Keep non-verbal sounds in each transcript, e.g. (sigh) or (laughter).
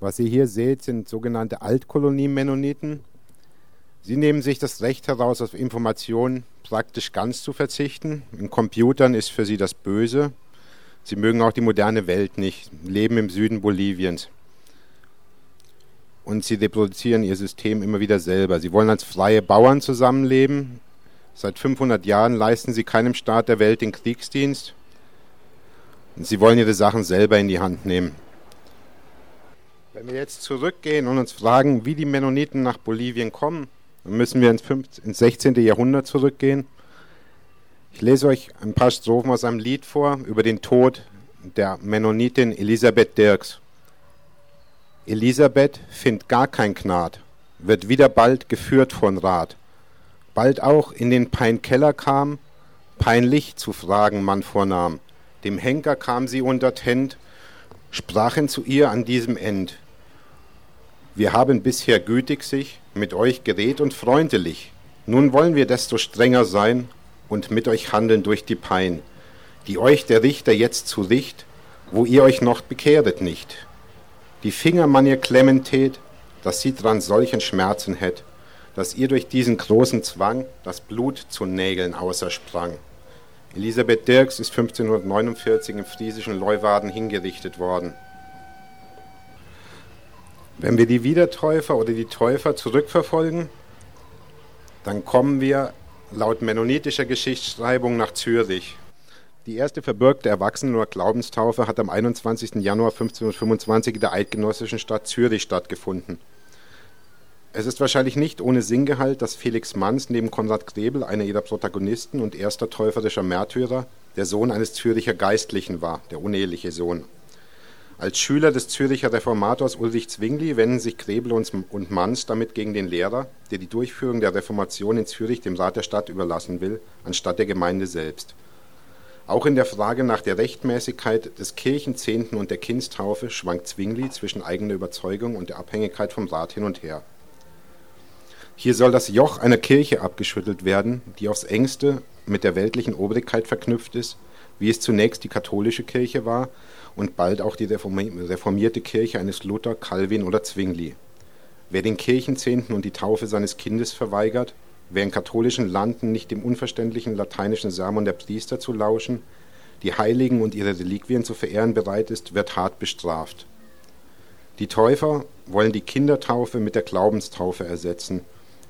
Was ihr hier seht, sind sogenannte Altkolonie-Mennoniten. Sie nehmen sich das Recht heraus, auf Informationen praktisch ganz zu verzichten. In Computern ist für sie das Böse. Sie mögen auch die moderne Welt nicht, leben im Süden Boliviens. Und sie reproduzieren ihr System immer wieder selber. Sie wollen als freie Bauern zusammenleben. Seit 500 Jahren leisten sie keinem Staat der Welt den Kriegsdienst. Und sie wollen ihre Sachen selber in die Hand nehmen. Wenn wir jetzt zurückgehen und uns fragen, wie die Mennoniten nach Bolivien kommen, dann müssen wir ins, 15, ins 16. Jahrhundert zurückgehen. Ich lese euch ein paar Strophen aus einem Lied vor über den Tod der Mennonitin Elisabeth Dirks. Elisabeth findet gar kein Gnad, wird wieder bald geführt von Rat. Bald auch in den Peinkeller kam, peinlich zu fragen man vornahm. Dem Henker kam sie unter Tent, sprachen zu ihr an diesem End. Wir haben bisher gütig sich mit euch geredet und freundlich. Nun wollen wir desto strenger sein und mit euch handeln durch die Pein, die euch der Richter jetzt zu Richt, wo ihr euch noch bekehret nicht. Die Finger man ihr klemmen tät, dass sie dran solchen Schmerzen hätt, dass ihr durch diesen großen Zwang das Blut zu Nägeln außersprang. Elisabeth Dirks ist 1549 im friesischen Leuwarden hingerichtet worden. Wenn wir die Wiedertäufer oder die Täufer zurückverfolgen, dann kommen wir laut mennonitischer Geschichtsschreibung nach Zürich. Die erste verbürgte Erwachsenen- oder Glaubenstaufe hat am 21. Januar 1525 in der eidgenössischen Stadt Zürich stattgefunden. Es ist wahrscheinlich nicht ohne Sinngehalt, dass Felix Manns neben Konrad Grebel, einer ihrer Protagonisten und erster täuferischer Märtyrer, der Sohn eines Züricher Geistlichen war, der uneheliche Sohn. Als Schüler des Züricher Reformators Ulrich Zwingli wenden sich Krebel und Manns damit gegen den Lehrer, der die Durchführung der Reformation in Zürich dem Rat der Stadt überlassen will, anstatt der Gemeinde selbst. Auch in der Frage nach der Rechtmäßigkeit des Kirchenzehnten und der Kindstaufe schwankt Zwingli zwischen eigener Überzeugung und der Abhängigkeit vom Rat hin und her. Hier soll das Joch einer Kirche abgeschüttelt werden, die aufs engste mit der weltlichen Obrigkeit verknüpft ist, wie es zunächst die katholische Kirche war und bald auch die reformierte Kirche eines Luther, Calvin oder Zwingli. Wer den Kirchenzehnten und die Taufe seines Kindes verweigert, wer in katholischen Landen nicht dem unverständlichen lateinischen Sermon der Priester zu lauschen, die Heiligen und ihre Reliquien zu verehren bereit ist, wird hart bestraft. Die Täufer wollen die Kindertaufe mit der Glaubenstaufe ersetzen,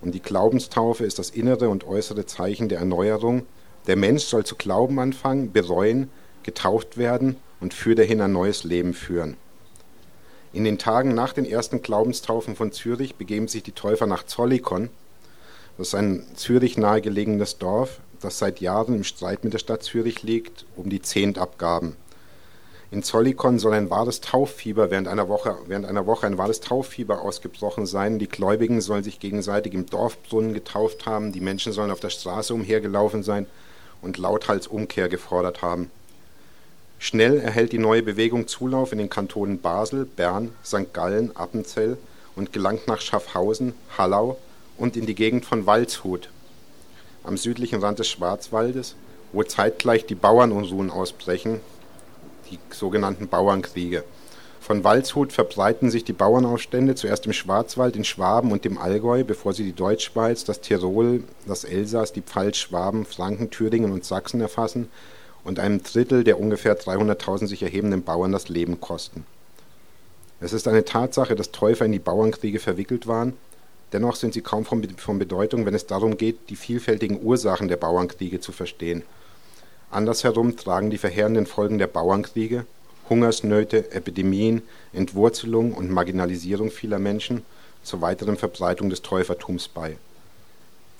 und die Glaubenstaufe ist das innere und äußere Zeichen der Erneuerung. Der Mensch soll zu glauben anfangen, bereuen, getauft werden und für dahin ein neues Leben führen. In den Tagen nach den ersten Glaubenstaufen von Zürich begeben sich die Täufer nach Zollikon. Das ist ein Zürich nahegelegenes Dorf, das seit Jahren im Streit mit der Stadt Zürich liegt, um die Zehntabgaben. In Zollikon soll ein wahres Tauffieber während einer Woche, während einer Woche ein wahres Tauffieber ausgebrochen sein. Die Gläubigen sollen sich gegenseitig im Dorfbrunnen getauft haben, die Menschen sollen auf der Straße umhergelaufen sein und lauthals Umkehr gefordert haben. Schnell erhält die neue Bewegung Zulauf in den Kantonen Basel, Bern, St. Gallen, Appenzell und gelangt nach Schaffhausen, Hallau und in die Gegend von Waldshut am südlichen Rand des Schwarzwaldes, wo zeitgleich die Bauernunruhen ausbrechen, die sogenannten Bauernkriege. Von Waldshut verbreiten sich die Bauernaufstände zuerst im Schwarzwald, in Schwaben und dem Allgäu, bevor sie die Deutschschweiz, das Tirol, das Elsass, die Pfalz, Schwaben, Franken, Thüringen und Sachsen erfassen und einem Drittel der ungefähr 300.000 sich erhebenden Bauern das Leben kosten. Es ist eine Tatsache, dass Täufer in die Bauernkriege verwickelt waren, dennoch sind sie kaum von Bedeutung, wenn es darum geht, die vielfältigen Ursachen der Bauernkriege zu verstehen. Andersherum tragen die verheerenden Folgen der Bauernkriege, Hungersnöte, Epidemien, Entwurzelung und Marginalisierung vieler Menschen zur weiteren Verbreitung des Täufertums bei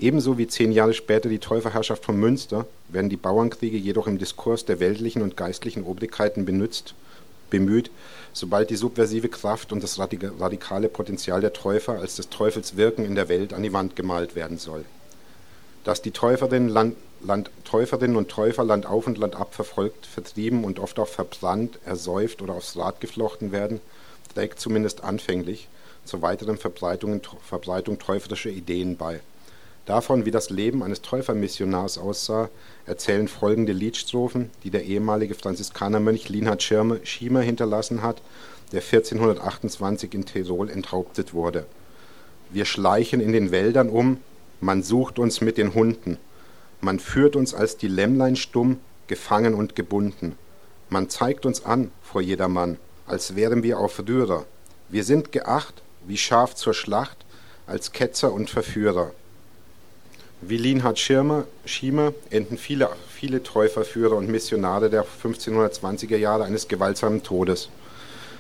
Ebenso wie zehn Jahre später die Täuferherrschaft von Münster werden die Bauernkriege jedoch im Diskurs der weltlichen und geistlichen Obrigkeiten bemüht, sobald die subversive Kraft und das radikale Potenzial der Täufer als des Teufels Wirken in der Welt an die Wand gemalt werden soll. Dass die Täuferinnen, Land, Land, Täuferinnen und Täufer Land auf und Land ab verfolgt, vertrieben und oft auch verbrannt, ersäuft oder aufs Rad geflochten werden, trägt zumindest anfänglich zur weiteren Verbreitung, Verbreitung täuferischer Ideen bei. Davon, wie das Leben eines Täufermissionars aussah, erzählen folgende Liedstrophen, die der ehemalige Franziskanermönch Linhard Schirmer hinterlassen hat, der 1428 in Tirol enthauptet wurde. Wir schleichen in den Wäldern um, man sucht uns mit den Hunden, man führt uns als die Lämmlein stumm, gefangen und gebunden. Man zeigt uns an vor jedermann, als wären wir auf Rührer. Wir sind geacht, wie Schaf zur Schlacht, als Ketzer und Verführer. Wie Lienhard Schiemer enden viele, viele Täuferführer und Missionare der 1520er Jahre eines gewaltsamen Todes.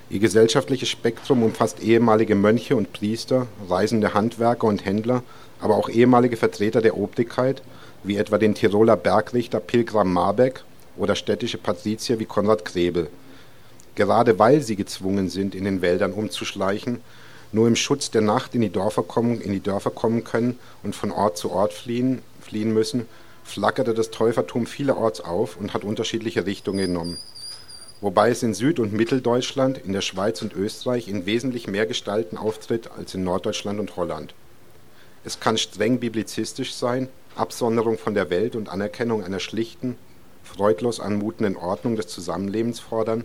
Ihr gesellschaftliches Spektrum umfasst ehemalige Mönche und Priester, reisende Handwerker und Händler, aber auch ehemalige Vertreter der Obrigkeit, wie etwa den Tiroler Bergrichter Pilgram Marbeck oder städtische Patrizier wie Konrad Krebel. Gerade weil sie gezwungen sind, in den Wäldern umzuschleichen, nur im Schutz der Nacht in die Dörfer kommen, in die Dörfer kommen können und von Ort zu Ort fliehen, fliehen müssen, flackerte das Täufertum vielerorts auf und hat unterschiedliche Richtungen genommen. Wobei es in Süd- und Mitteldeutschland, in der Schweiz und Österreich in wesentlich mehr Gestalten auftritt als in Norddeutschland und Holland. Es kann streng biblizistisch sein, Absonderung von der Welt und Anerkennung einer schlichten, freudlos anmutenden Ordnung des Zusammenlebens fordern,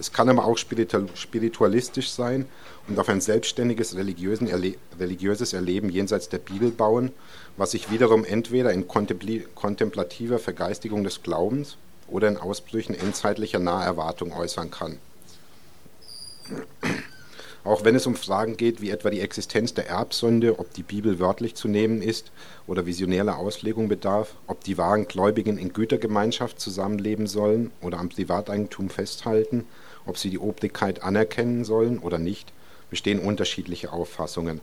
es kann aber auch spiritualistisch sein und auf ein selbstständiges Erle religiöses Erleben jenseits der Bibel bauen, was sich wiederum entweder in kontemplativer Vergeistigung des Glaubens oder in Ausbrüchen endzeitlicher Naherwartung äußern kann. Auch wenn es um Fragen geht, wie etwa die Existenz der Erbsünde, ob die Bibel wörtlich zu nehmen ist oder visionärer Auslegung bedarf, ob die wahren Gläubigen in Gütergemeinschaft zusammenleben sollen oder am Privateigentum festhalten, ob sie die Obrigkeit anerkennen sollen oder nicht, bestehen unterschiedliche Auffassungen.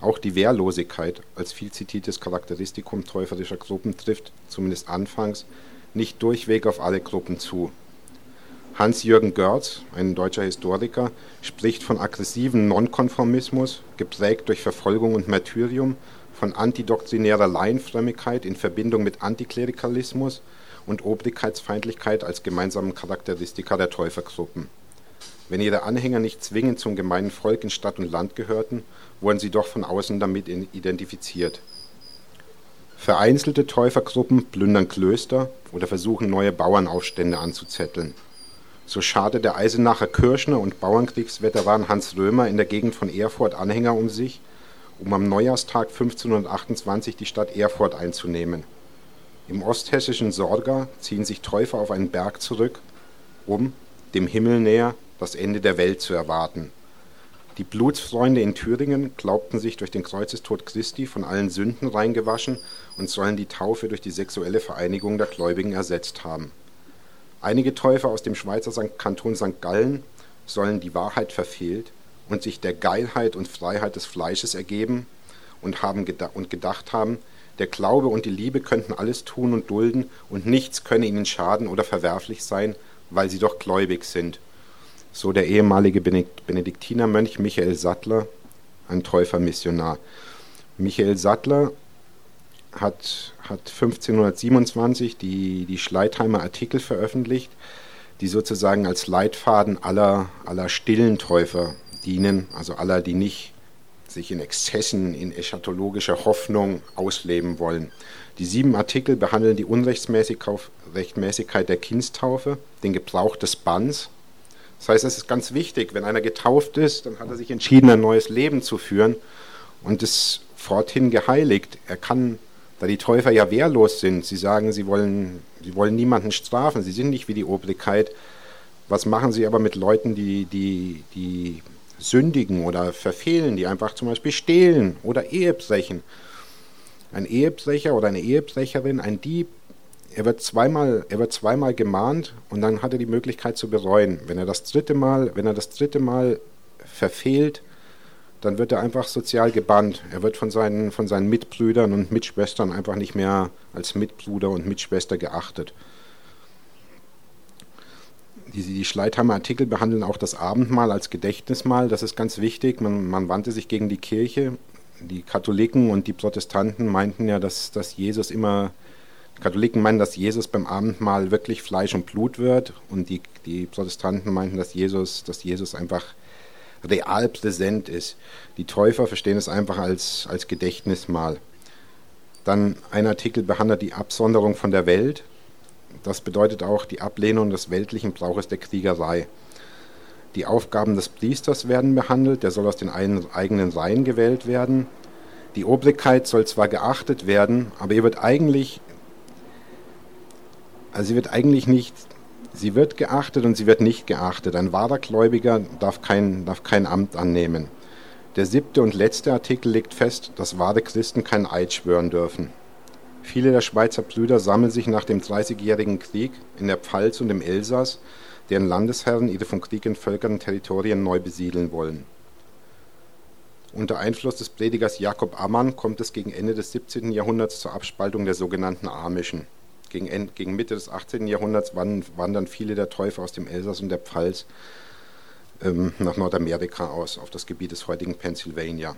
Auch die Wehrlosigkeit als viel zitiertes Charakteristikum täuferischer Gruppen trifft, zumindest anfangs, nicht durchweg auf alle Gruppen zu. Hans-Jürgen Görz, ein deutscher Historiker, spricht von aggressivem Nonkonformismus, geprägt durch Verfolgung und Martyrium, von antidoktrinärer Laienfrömmigkeit in Verbindung mit Antiklerikalismus und Obrigkeitsfeindlichkeit als gemeinsamen Charakteristika der Täufergruppen. Wenn ihre Anhänger nicht zwingend zum gemeinen Volk in Stadt und Land gehörten, wurden sie doch von außen damit identifiziert. Vereinzelte Täufergruppen plündern Klöster oder versuchen neue Bauernaufstände anzuzetteln. So scharte der Eisenacher Kirschner und Bauernkriegsveteran Hans Römer in der Gegend von Erfurt Anhänger um sich, um am Neujahrstag 1528 die Stadt Erfurt einzunehmen. Im osthessischen Sorga ziehen sich Täufer auf einen Berg zurück, um, dem Himmel näher, das Ende der Welt zu erwarten. Die Blutsfreunde in Thüringen glaubten sich durch den Kreuzestod Christi von allen Sünden reingewaschen und sollen die Taufe durch die sexuelle Vereinigung der Gläubigen ersetzt haben. Einige Täufer aus dem Schweizer Kanton St. Gallen sollen die Wahrheit verfehlt und sich der Geilheit und Freiheit des Fleisches ergeben und, haben und gedacht haben, der Glaube und die Liebe könnten alles tun und dulden, und nichts könne ihnen schaden oder verwerflich sein, weil sie doch gläubig sind. So der ehemalige Benediktinermönch Michael Sattler, ein Täufermissionar. Michael Sattler hat, hat 1527 die, die Schleitheimer Artikel veröffentlicht, die sozusagen als Leitfaden aller, aller stillen Täufer dienen, also aller, die nicht sich in Exzessen, in eschatologischer Hoffnung ausleben wollen. Die sieben Artikel behandeln die Unrechtmäßigkeit der Kindstaufe, den Gebrauch des Banns. Das heißt, es ist ganz wichtig, wenn einer getauft ist, dann hat er sich entschieden, ein neues Leben zu führen und ist forthin geheiligt. Er kann, da die Täufer ja wehrlos sind, sie sagen, sie wollen, sie wollen niemanden strafen, sie sind nicht wie die Obrigkeit. Was machen sie aber mit Leuten, die, die, die sündigen oder verfehlen, die einfach zum Beispiel stehlen oder Ehebrechen. Ein Ehebrecher oder eine Ehebrecherin, ein Dieb, er wird zweimal, er wird zweimal gemahnt und dann hat er die Möglichkeit zu bereuen. Wenn er das dritte Mal, wenn er das dritte Mal verfehlt, dann wird er einfach sozial gebannt. Er wird von seinen, von seinen Mitbrüdern und Mitschwestern einfach nicht mehr als Mitbruder und Mitschwester geachtet die, die Schleitheimer Artikel behandeln auch das Abendmahl als Gedächtnismahl. Das ist ganz wichtig. Man, man wandte sich gegen die Kirche. Die Katholiken und die Protestanten meinten ja, dass, dass Jesus immer, Katholiken meinen, dass Jesus beim Abendmahl wirklich Fleisch und Blut wird und die, die Protestanten meinten, dass Jesus, dass Jesus einfach real präsent ist. Die Täufer verstehen es einfach als, als Gedächtnismahl. Dann ein Artikel behandelt die Absonderung von der Welt. Das bedeutet auch die Ablehnung des weltlichen Brauches der Kriegerei. Die Aufgaben des Priesters werden behandelt, der soll aus den eigenen Reihen gewählt werden. Die Obrigkeit soll zwar geachtet werden, aber ihr wird eigentlich, also sie wird eigentlich nicht, sie wird geachtet und sie wird nicht geachtet. Ein wahrer Gläubiger darf kein, darf kein Amt annehmen. Der siebte und letzte Artikel legt fest, dass wahre Christen kein Eid schwören dürfen. Viele der Schweizer Brüder sammeln sich nach dem Dreißigjährigen Krieg in der Pfalz und im Elsass, deren Landesherren ihre vom Krieg entvölkerten Territorien neu besiedeln wollen. Unter Einfluss des Predigers Jakob Ammann kommt es gegen Ende des 17. Jahrhunderts zur Abspaltung der sogenannten Amischen. Gegen, Mitte des 18. Jahrhunderts wandern viele der Täufer aus dem Elsass und der Pfalz ähm, nach Nordamerika aus, auf das Gebiet des heutigen Pennsylvania.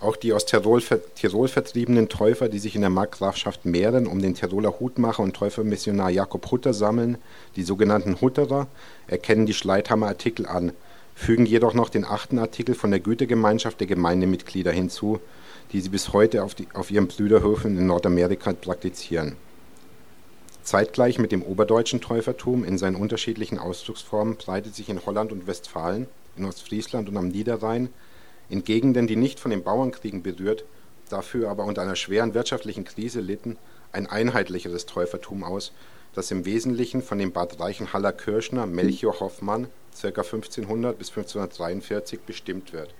Auch die aus Tirol, Tirol, vertriebenen Täufer, die sich in der Markgrafschaft Mähren um den Tiroler Hutmacher und Täufermissionar Jakob Hutter sammeln, die sogenannten Hutterer, erkennen die Schleithammer-Artikel an, fügen jedoch noch den achten Artikel von der Gütegemeinschaft der Gemeindemitglieder hinzu, die sie bis heute auf, die, auf ihren Brüderhöfen in Nordamerika praktizieren. Zeitgleich mit dem oberdeutschen Täufertum in seinen unterschiedlichen Ausdrucksformen breitet sich in Holland und Westfalen, in Ostfriesland und am Niederrhein, in Gegenden, die nicht von den Bauernkriegen berührt, dafür aber unter einer schweren wirtschaftlichen Krise litten, ein einheitlicheres Täufertum aus, das im Wesentlichen von dem Bad Reichenhaller Kirschner Melchior Hoffmann ca. 1500 bis 1543 bestimmt wird.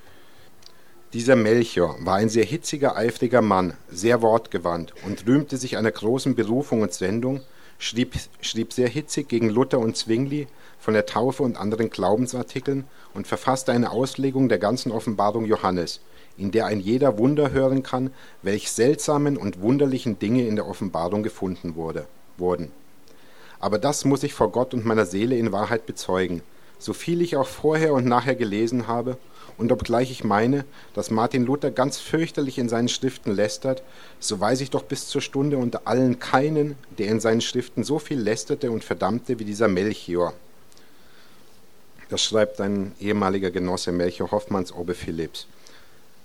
Dieser Melchior war ein sehr hitziger, eifriger Mann, sehr wortgewandt und rühmte sich einer großen Berufung und Sendung, schrieb, schrieb sehr hitzig gegen Luther und Zwingli von der Taufe und anderen Glaubensartikeln und verfasste eine Auslegung der ganzen Offenbarung Johannes, in der ein jeder Wunder hören kann, welch seltsamen und wunderlichen Dinge in der Offenbarung gefunden wurde, wurden. Aber das muss ich vor Gott und meiner Seele in Wahrheit bezeugen, so viel ich auch vorher und nachher gelesen habe und obgleich ich meine, dass Martin Luther ganz fürchterlich in seinen Schriften lästert, so weiß ich doch bis zur Stunde unter allen keinen, der in seinen Schriften so viel lästerte und verdammte wie dieser Melchior. Das schreibt ein ehemaliger Genosse Melchior Hoffmanns Obe Philipps.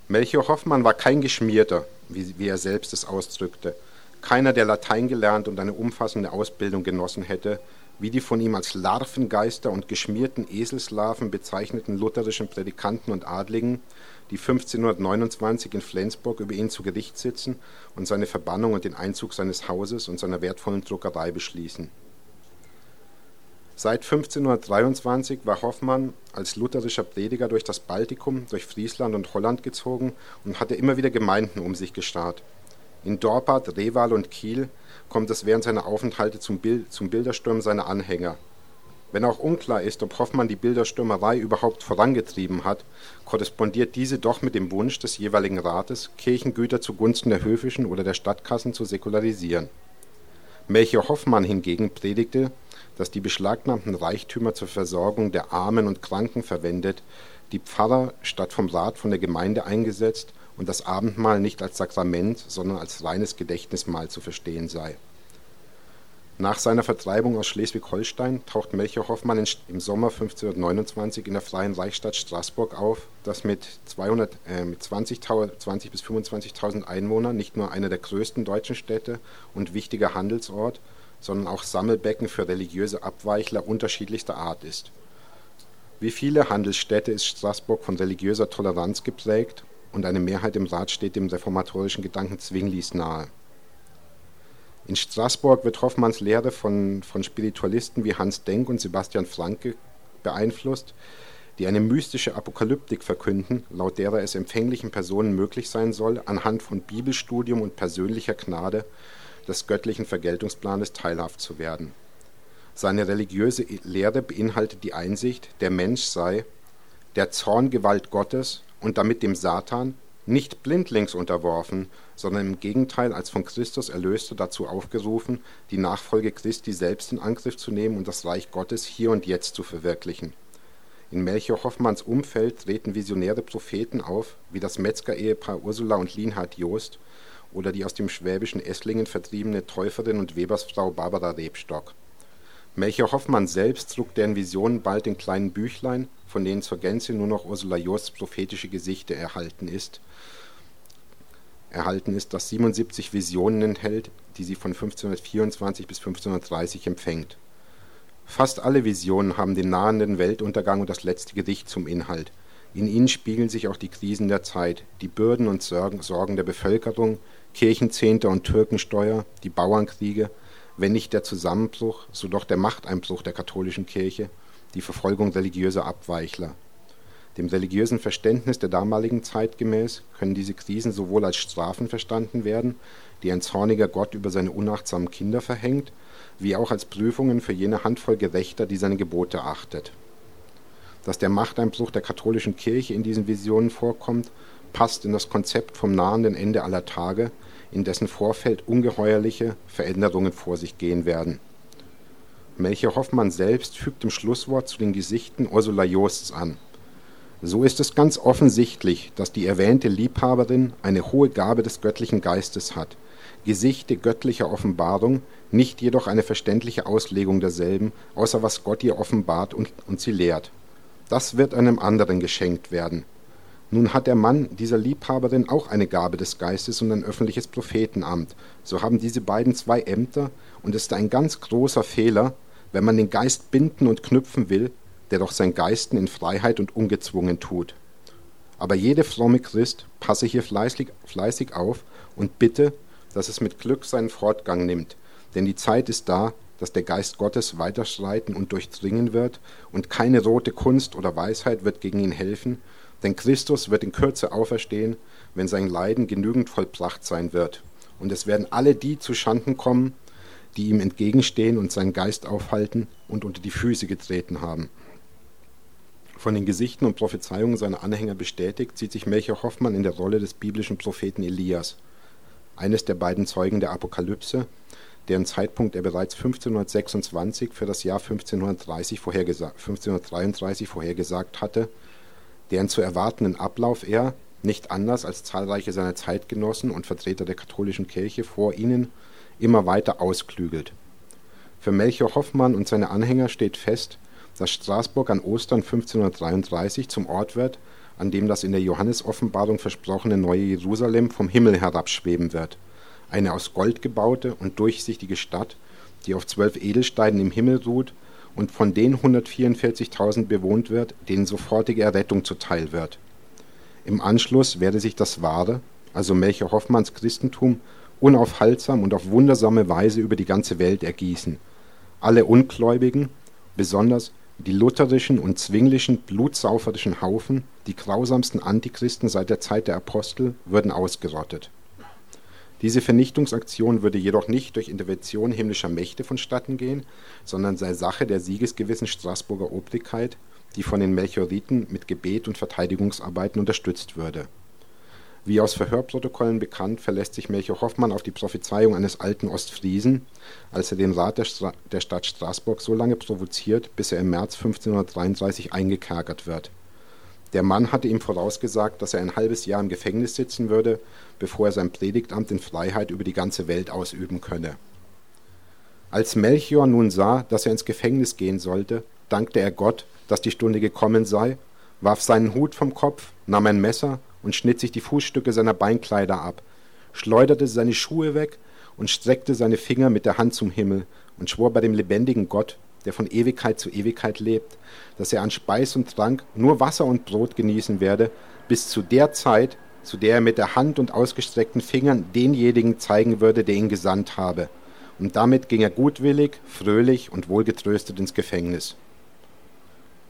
Melchior Hoffmann war kein Geschmierter, wie, wie er selbst es ausdrückte, keiner, der Latein gelernt und eine umfassende Ausbildung genossen hätte, wie die von ihm als Larvengeister und geschmierten Eselslarven bezeichneten lutherischen Predikanten und Adligen, die 1529 in Flensburg über ihn zu Gericht sitzen und seine Verbannung und den Einzug seines Hauses und seiner wertvollen Druckerei beschließen. Seit 1523 war Hoffmann als lutherischer Prediger durch das Baltikum, durch Friesland und Holland gezogen und hatte immer wieder Gemeinden um sich gestarrt. In Dorpat, Reval und Kiel kommt es während seiner Aufenthalte zum, Bild, zum Bildersturm seiner Anhänger. Wenn auch unklar ist, ob Hoffmann die Bilderstürmerei überhaupt vorangetrieben hat, korrespondiert diese doch mit dem Wunsch des jeweiligen Rates, Kirchengüter zugunsten der höfischen oder der Stadtkassen zu säkularisieren. Melchior Hoffmann hingegen predigte, dass die beschlagnahmten Reichtümer zur Versorgung der Armen und Kranken verwendet, die Pfarrer statt vom Rat von der Gemeinde eingesetzt und das Abendmahl nicht als Sakrament, sondern als reines Gedächtnismahl zu verstehen sei. Nach seiner Vertreibung aus Schleswig-Holstein taucht Melchior Hoffmann im Sommer 1529 in der Freien Reichsstadt Straßburg auf, das mit, 200, äh, mit 20, 20 bis 25.000 Einwohnern nicht nur eine der größten deutschen Städte und wichtiger Handelsort, sondern auch Sammelbecken für religiöse Abweichler unterschiedlichster Art ist. Wie viele Handelsstädte ist Straßburg von religiöser Toleranz geprägt und eine Mehrheit im Rat steht dem reformatorischen Gedanken Zwinglis nahe. In Straßburg wird Hoffmanns Lehre von, von Spiritualisten wie Hans Denk und Sebastian Franke beeinflusst, die eine mystische Apokalyptik verkünden, laut derer es empfänglichen Personen möglich sein soll, anhand von Bibelstudium und persönlicher Gnade des göttlichen Vergeltungsplanes teilhaft zu werden. Seine religiöse Lehre beinhaltet die Einsicht, der Mensch sei der Zorngewalt Gottes und damit dem Satan nicht blindlings unterworfen, sondern im Gegenteil als von Christus Erlöster dazu aufgerufen, die Nachfolge Christi selbst in Angriff zu nehmen und das Reich Gottes hier und jetzt zu verwirklichen. In Melchior Hoffmanns Umfeld treten visionäre Propheten auf, wie das Metzger-Ehepaar Ursula und Lienhard Joost oder die aus dem schwäbischen Esslingen vertriebene Täuferin und Webersfrau Barbara Rebstock. Melchior Hoffmann selbst druckt deren Visionen bald in kleinen Büchlein, von denen zur Gänze nur noch Ursula Joosts prophetische Gesichter erhalten ist. erhalten ist, das 77 Visionen enthält, die sie von 1524 bis 1530 empfängt. Fast alle Visionen haben den nahenden Weltuntergang und das letzte Gericht zum Inhalt. In ihnen spiegeln sich auch die Krisen der Zeit, die Bürden und Sorgen der Bevölkerung, Kirchenzehnte und Türkensteuer, die Bauernkriege, wenn nicht der Zusammenbruch, so doch der Machteinbruch der katholischen Kirche, die Verfolgung religiöser Abweichler. Dem religiösen Verständnis der damaligen Zeit gemäß können diese Krisen sowohl als Strafen verstanden werden, die ein zorniger Gott über seine unachtsamen Kinder verhängt, wie auch als Prüfungen für jene Handvoll Gerechter, die seine Gebote achtet dass der Machteinbruch der katholischen Kirche in diesen Visionen vorkommt, passt in das Konzept vom nahenden Ende aller Tage, in dessen Vorfeld ungeheuerliche Veränderungen vor sich gehen werden. Melchior Hoffmann selbst fügt im Schlusswort zu den Gesichten Ursula Josts an. So ist es ganz offensichtlich, dass die erwähnte Liebhaberin eine hohe Gabe des göttlichen Geistes hat, Gesichte göttlicher Offenbarung, nicht jedoch eine verständliche Auslegung derselben, außer was Gott ihr offenbart und, und sie lehrt. Das wird einem anderen geschenkt werden. Nun hat der Mann dieser Liebhaberin auch eine Gabe des Geistes und ein öffentliches Prophetenamt. So haben diese beiden zwei Ämter, und es ist ein ganz großer Fehler, wenn man den Geist binden und knüpfen will, der doch sein Geisten in Freiheit und ungezwungen tut. Aber jede fromme Christ passe hier fleißig, fleißig auf und bitte, dass es mit Glück seinen Fortgang nimmt, denn die Zeit ist da, dass der Geist Gottes weiterschreiten und durchdringen wird, und keine rote Kunst oder Weisheit wird gegen ihn helfen, denn Christus wird in Kürze auferstehen, wenn sein Leiden genügend vollbracht sein wird. Und es werden alle die zu Schanden kommen, die ihm entgegenstehen und seinen Geist aufhalten und unter die Füße getreten haben. Von den Gesichten und Prophezeiungen seiner Anhänger bestätigt, sieht sich Melchior Hoffmann in der Rolle des biblischen Propheten Elias, eines der beiden Zeugen der Apokalypse, deren Zeitpunkt er bereits 1526 für das Jahr 1530 vorhergesa 1533 vorhergesagt hatte, deren zu erwartenden Ablauf er, nicht anders als zahlreiche seiner Zeitgenossen und Vertreter der katholischen Kirche vor ihnen, immer weiter ausklügelt. Für Melchior Hoffmann und seine Anhänger steht fest, dass Straßburg an Ostern 1533 zum Ort wird, an dem das in der Johannesoffenbarung versprochene neue Jerusalem vom Himmel herabschweben wird eine aus Gold gebaute und durchsichtige Stadt, die auf zwölf Edelsteinen im Himmel ruht und von den 144.000 bewohnt wird, denen sofortige Errettung zuteil wird. Im Anschluss werde sich das wahre, also Melchior Hoffmanns Christentum, unaufhaltsam und auf wundersame Weise über die ganze Welt ergießen. Alle Ungläubigen, besonders die lutherischen und zwinglischen blutsauferischen Haufen, die grausamsten Antichristen seit der Zeit der Apostel, würden ausgerottet diese Vernichtungsaktion würde jedoch nicht durch Intervention himmlischer Mächte vonstatten gehen, sondern sei Sache der siegesgewissen Straßburger Obrigkeit, die von den Melchioriten mit Gebet und Verteidigungsarbeiten unterstützt würde. Wie aus Verhörprotokollen bekannt, verlässt sich Melchior Hoffmann auf die Prophezeiung eines alten Ostfriesen, als er den Rat der, Stra der Stadt Straßburg so lange provoziert, bis er im März 1533 eingekerkert wird der Mann hatte ihm vorausgesagt, dass er ein halbes Jahr im Gefängnis sitzen würde, bevor er sein Predigtamt in Freiheit über die ganze Welt ausüben könne. Als Melchior nun sah, dass er ins Gefängnis gehen sollte, dankte er Gott, dass die Stunde gekommen sei, warf seinen Hut vom Kopf, nahm ein Messer und schnitt sich die Fußstücke seiner Beinkleider ab, schleuderte seine Schuhe weg und streckte seine Finger mit der Hand zum Himmel und schwor bei dem lebendigen Gott, der von Ewigkeit zu Ewigkeit lebt, dass er an Speis und Trank nur Wasser und Brot genießen werde, bis zu der Zeit, zu der er mit der Hand und ausgestreckten Fingern denjenigen zeigen würde, der ihn gesandt habe. Und damit ging er gutwillig, fröhlich und wohlgetröstet ins Gefängnis.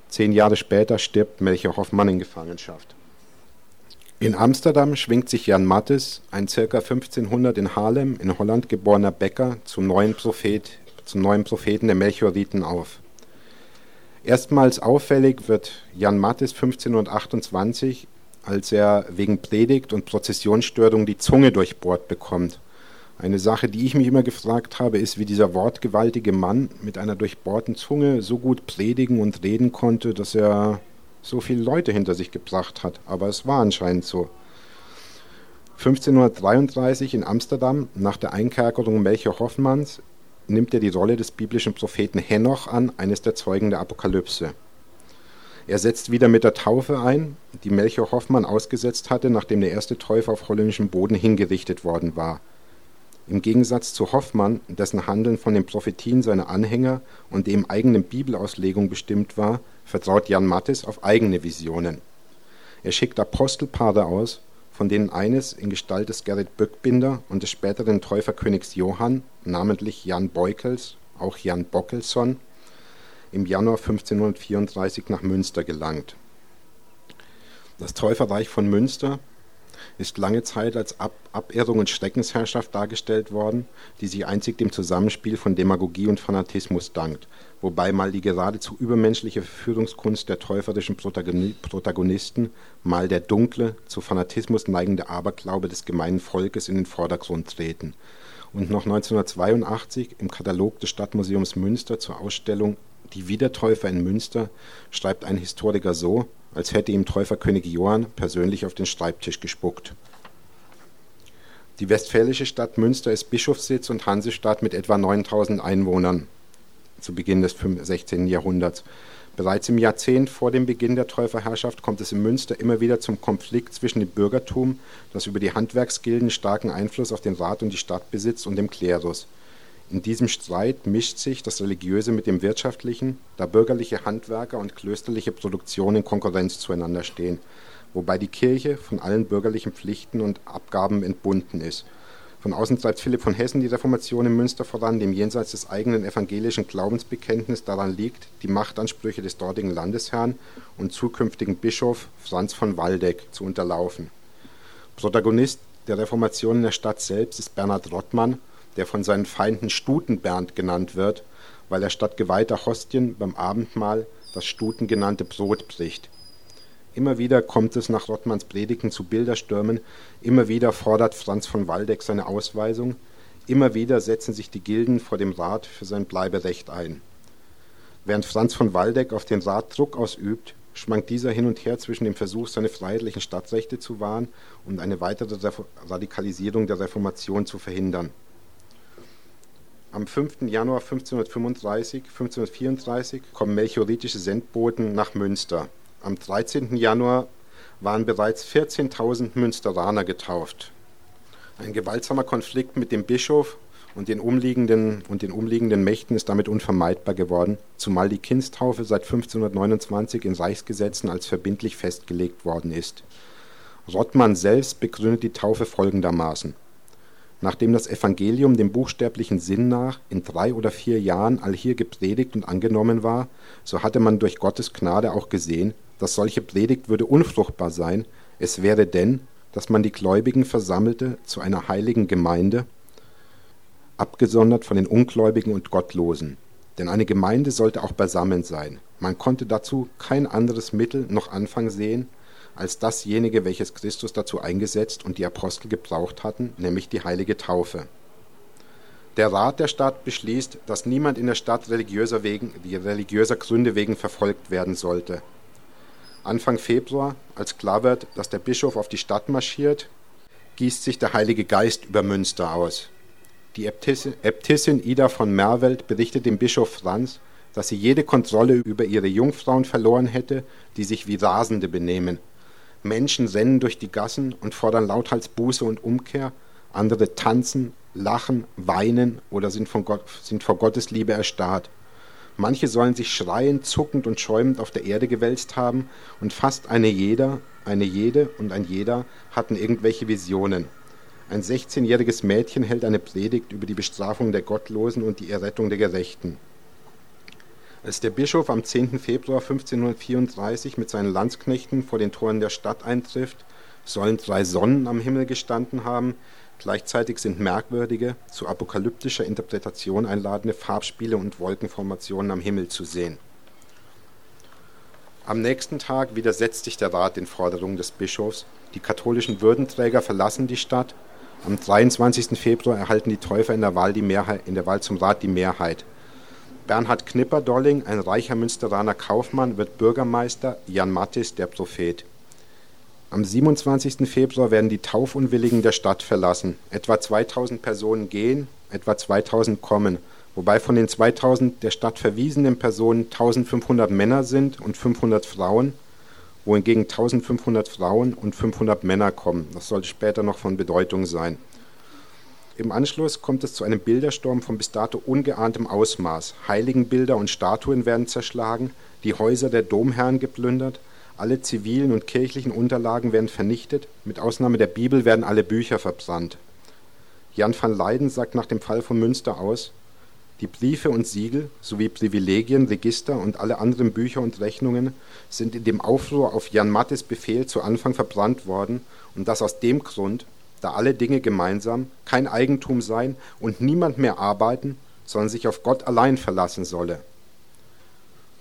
Zehn Jahre später stirbt Melchior Hoffmann in Gefangenschaft. In Amsterdam schwingt sich Jan Mattes, ein ca. 1500 in Haarlem in Holland geborener Bäcker, zum neuen Prophet zum neuen Propheten der Melchioriten auf. Erstmals auffällig wird Jan Mattes 1528, als er wegen Predigt und Prozessionsstörung die Zunge durchbohrt bekommt. Eine Sache, die ich mich immer gefragt habe, ist, wie dieser wortgewaltige Mann mit einer durchbohrten Zunge so gut predigen und reden konnte, dass er so viele Leute hinter sich gebracht hat. Aber es war anscheinend so. 1533 in Amsterdam, nach der Einkerkerung Melchior Hoffmanns, nimmt er die Rolle des biblischen Propheten Henoch an, eines der Zeugen der Apokalypse. Er setzt wieder mit der Taufe ein, die Melchior Hoffmann ausgesetzt hatte, nachdem der erste Täufer auf holländischem Boden hingerichtet worden war. Im Gegensatz zu Hoffmann, dessen Handeln von den Prophetien seiner Anhänger und dem eigenen Bibelauslegung bestimmt war, vertraut Jan Mattis auf eigene Visionen. Er schickt Apostelpaare aus, von denen eines in Gestalt des Gerrit Böckbinder und des späteren Täuferkönigs Johann, namentlich Jan Beukels, auch Jan Bockelson, im Januar 1534 nach Münster gelangt. Das Täuferreich von Münster ist lange Zeit als Ab Abirrung und Schreckensherrschaft dargestellt worden, die sich einzig dem Zusammenspiel von Demagogie und Fanatismus dankt, wobei mal die geradezu übermenschliche Führungskunst der täuferischen Protagonisten, mal der dunkle, zu Fanatismus neigende Aberglaube des gemeinen Volkes in den Vordergrund treten. Und noch 1982 im Katalog des Stadtmuseums Münster zur Ausstellung Die Wiedertäufer in Münster schreibt ein Historiker so, als hätte ihm Täuferkönig Johann persönlich auf den Schreibtisch gespuckt. Die westfälische Stadt Münster ist Bischofssitz und Hansestadt mit etwa 9000 Einwohnern zu Beginn des 16. Jahrhunderts. Bereits im Jahrzehnt vor dem Beginn der Täuferherrschaft kommt es in Münster immer wieder zum Konflikt zwischen dem Bürgertum, das über die Handwerksgilden starken Einfluss auf den Rat und die Stadt besitzt, und dem Klerus. In diesem Streit mischt sich das Religiöse mit dem Wirtschaftlichen, da bürgerliche Handwerker und klösterliche Produktion in Konkurrenz zueinander stehen, wobei die Kirche von allen bürgerlichen Pflichten und Abgaben entbunden ist. Von außen treibt Philipp von Hessen die Reformation in Münster voran, dem jenseits des eigenen evangelischen Glaubensbekenntnisses daran liegt, die Machtansprüche des dortigen Landesherrn und zukünftigen Bischof Franz von Waldeck zu unterlaufen. Protagonist der Reformation in der Stadt selbst ist Bernhard Rottmann, der von seinen Feinden Stutenbernd genannt wird, weil er statt geweihter Hostien beim Abendmahl das Stuten genannte Brot bricht. Immer wieder kommt es nach Rottmanns Predigten zu Bilderstürmen, immer wieder fordert Franz von Waldeck seine Ausweisung, immer wieder setzen sich die Gilden vor dem Rat für sein Bleiberecht ein. Während Franz von Waldeck auf den Rat Druck ausübt, schwankt dieser hin und her zwischen dem Versuch, seine freiheitlichen Stadtrechte zu wahren und eine weitere Radikalisierung der Reformation zu verhindern. Am 5. Januar 1535, 1534 kommen melchioritische Sendboten nach Münster. Am 13. Januar waren bereits 14.000 Münsteraner getauft. Ein gewaltsamer Konflikt mit dem Bischof und den umliegenden, und den umliegenden Mächten ist damit unvermeidbar geworden, zumal die Kindstaufe seit 1529 in Reichsgesetzen als verbindlich festgelegt worden ist. Rottmann selbst begründet die Taufe folgendermaßen Nachdem das Evangelium dem buchstäblichen Sinn nach in drei oder vier Jahren allhier gepredigt und angenommen war, so hatte man durch Gottes Gnade auch gesehen, dass solche Predigt würde unfruchtbar sein, es wäre denn, dass man die Gläubigen versammelte zu einer heiligen Gemeinde, abgesondert von den Ungläubigen und Gottlosen. Denn eine Gemeinde sollte auch beisammen sein. Man konnte dazu kein anderes Mittel noch Anfang sehen, als dasjenige, welches Christus dazu eingesetzt und die Apostel gebraucht hatten, nämlich die heilige Taufe. Der Rat der Stadt beschließt, dass niemand in der Stadt religiöser, wegen, religiöser Gründe wegen verfolgt werden sollte. Anfang Februar, als klar wird, dass der Bischof auf die Stadt marschiert, gießt sich der Heilige Geist über Münster aus. Die Äbtissin, Ida von Merwelt berichtet dem Bischof Franz, dass sie jede Kontrolle über ihre Jungfrauen verloren hätte, die sich wie Rasende benehmen Menschen rennen durch die Gassen und fordern lauthals Buße und Umkehr, andere tanzen, lachen, weinen oder sind, Gott, sind vor Gottes Liebe erstarrt. Manche sollen sich schreiend, zuckend und schäumend auf der Erde gewälzt haben, und fast eine jeder, eine jede und ein jeder hatten irgendwelche Visionen. Ein 16-jähriges Mädchen hält eine Predigt über die Bestrafung der Gottlosen und die Errettung der Gerechten. Als der Bischof am 10. Februar 1534 mit seinen Landsknechten vor den Toren der Stadt eintrifft, sollen drei Sonnen am Himmel gestanden haben, gleichzeitig sind merkwürdige, zu apokalyptischer Interpretation einladende Farbspiele und Wolkenformationen am Himmel zu sehen. Am nächsten Tag widersetzt sich der Rat den Forderungen des Bischofs, die katholischen Würdenträger verlassen die Stadt, am 23. Februar erhalten die Täufer in der Wahl, die Mehrheit, in der Wahl zum Rat die Mehrheit. Bernhard Knipperdolling, ein reicher Münsteraner Kaufmann, wird Bürgermeister, Jan Mattis der Prophet. Am 27. Februar werden die Taufunwilligen der Stadt verlassen. Etwa 2000 Personen gehen, etwa 2000 kommen, wobei von den 2000 der Stadt verwiesenen Personen 1500 Männer sind und 500 Frauen, wohingegen 1500 Frauen und 500 Männer kommen. Das sollte später noch von Bedeutung sein. Im Anschluss kommt es zu einem Bildersturm von bis dato ungeahntem Ausmaß. Heiligenbilder und Statuen werden zerschlagen, die Häuser der Domherren geplündert, alle zivilen und kirchlichen Unterlagen werden vernichtet, mit Ausnahme der Bibel werden alle Bücher verbrannt. Jan van Leyden sagt nach dem Fall von Münster aus, die Briefe und Siegel sowie Privilegien, Register und alle anderen Bücher und Rechnungen sind in dem Aufruhr auf Jan Mattes Befehl zu Anfang verbrannt worden und das aus dem Grund, da alle Dinge gemeinsam, kein Eigentum seien und niemand mehr arbeiten, sondern sich auf Gott allein verlassen solle.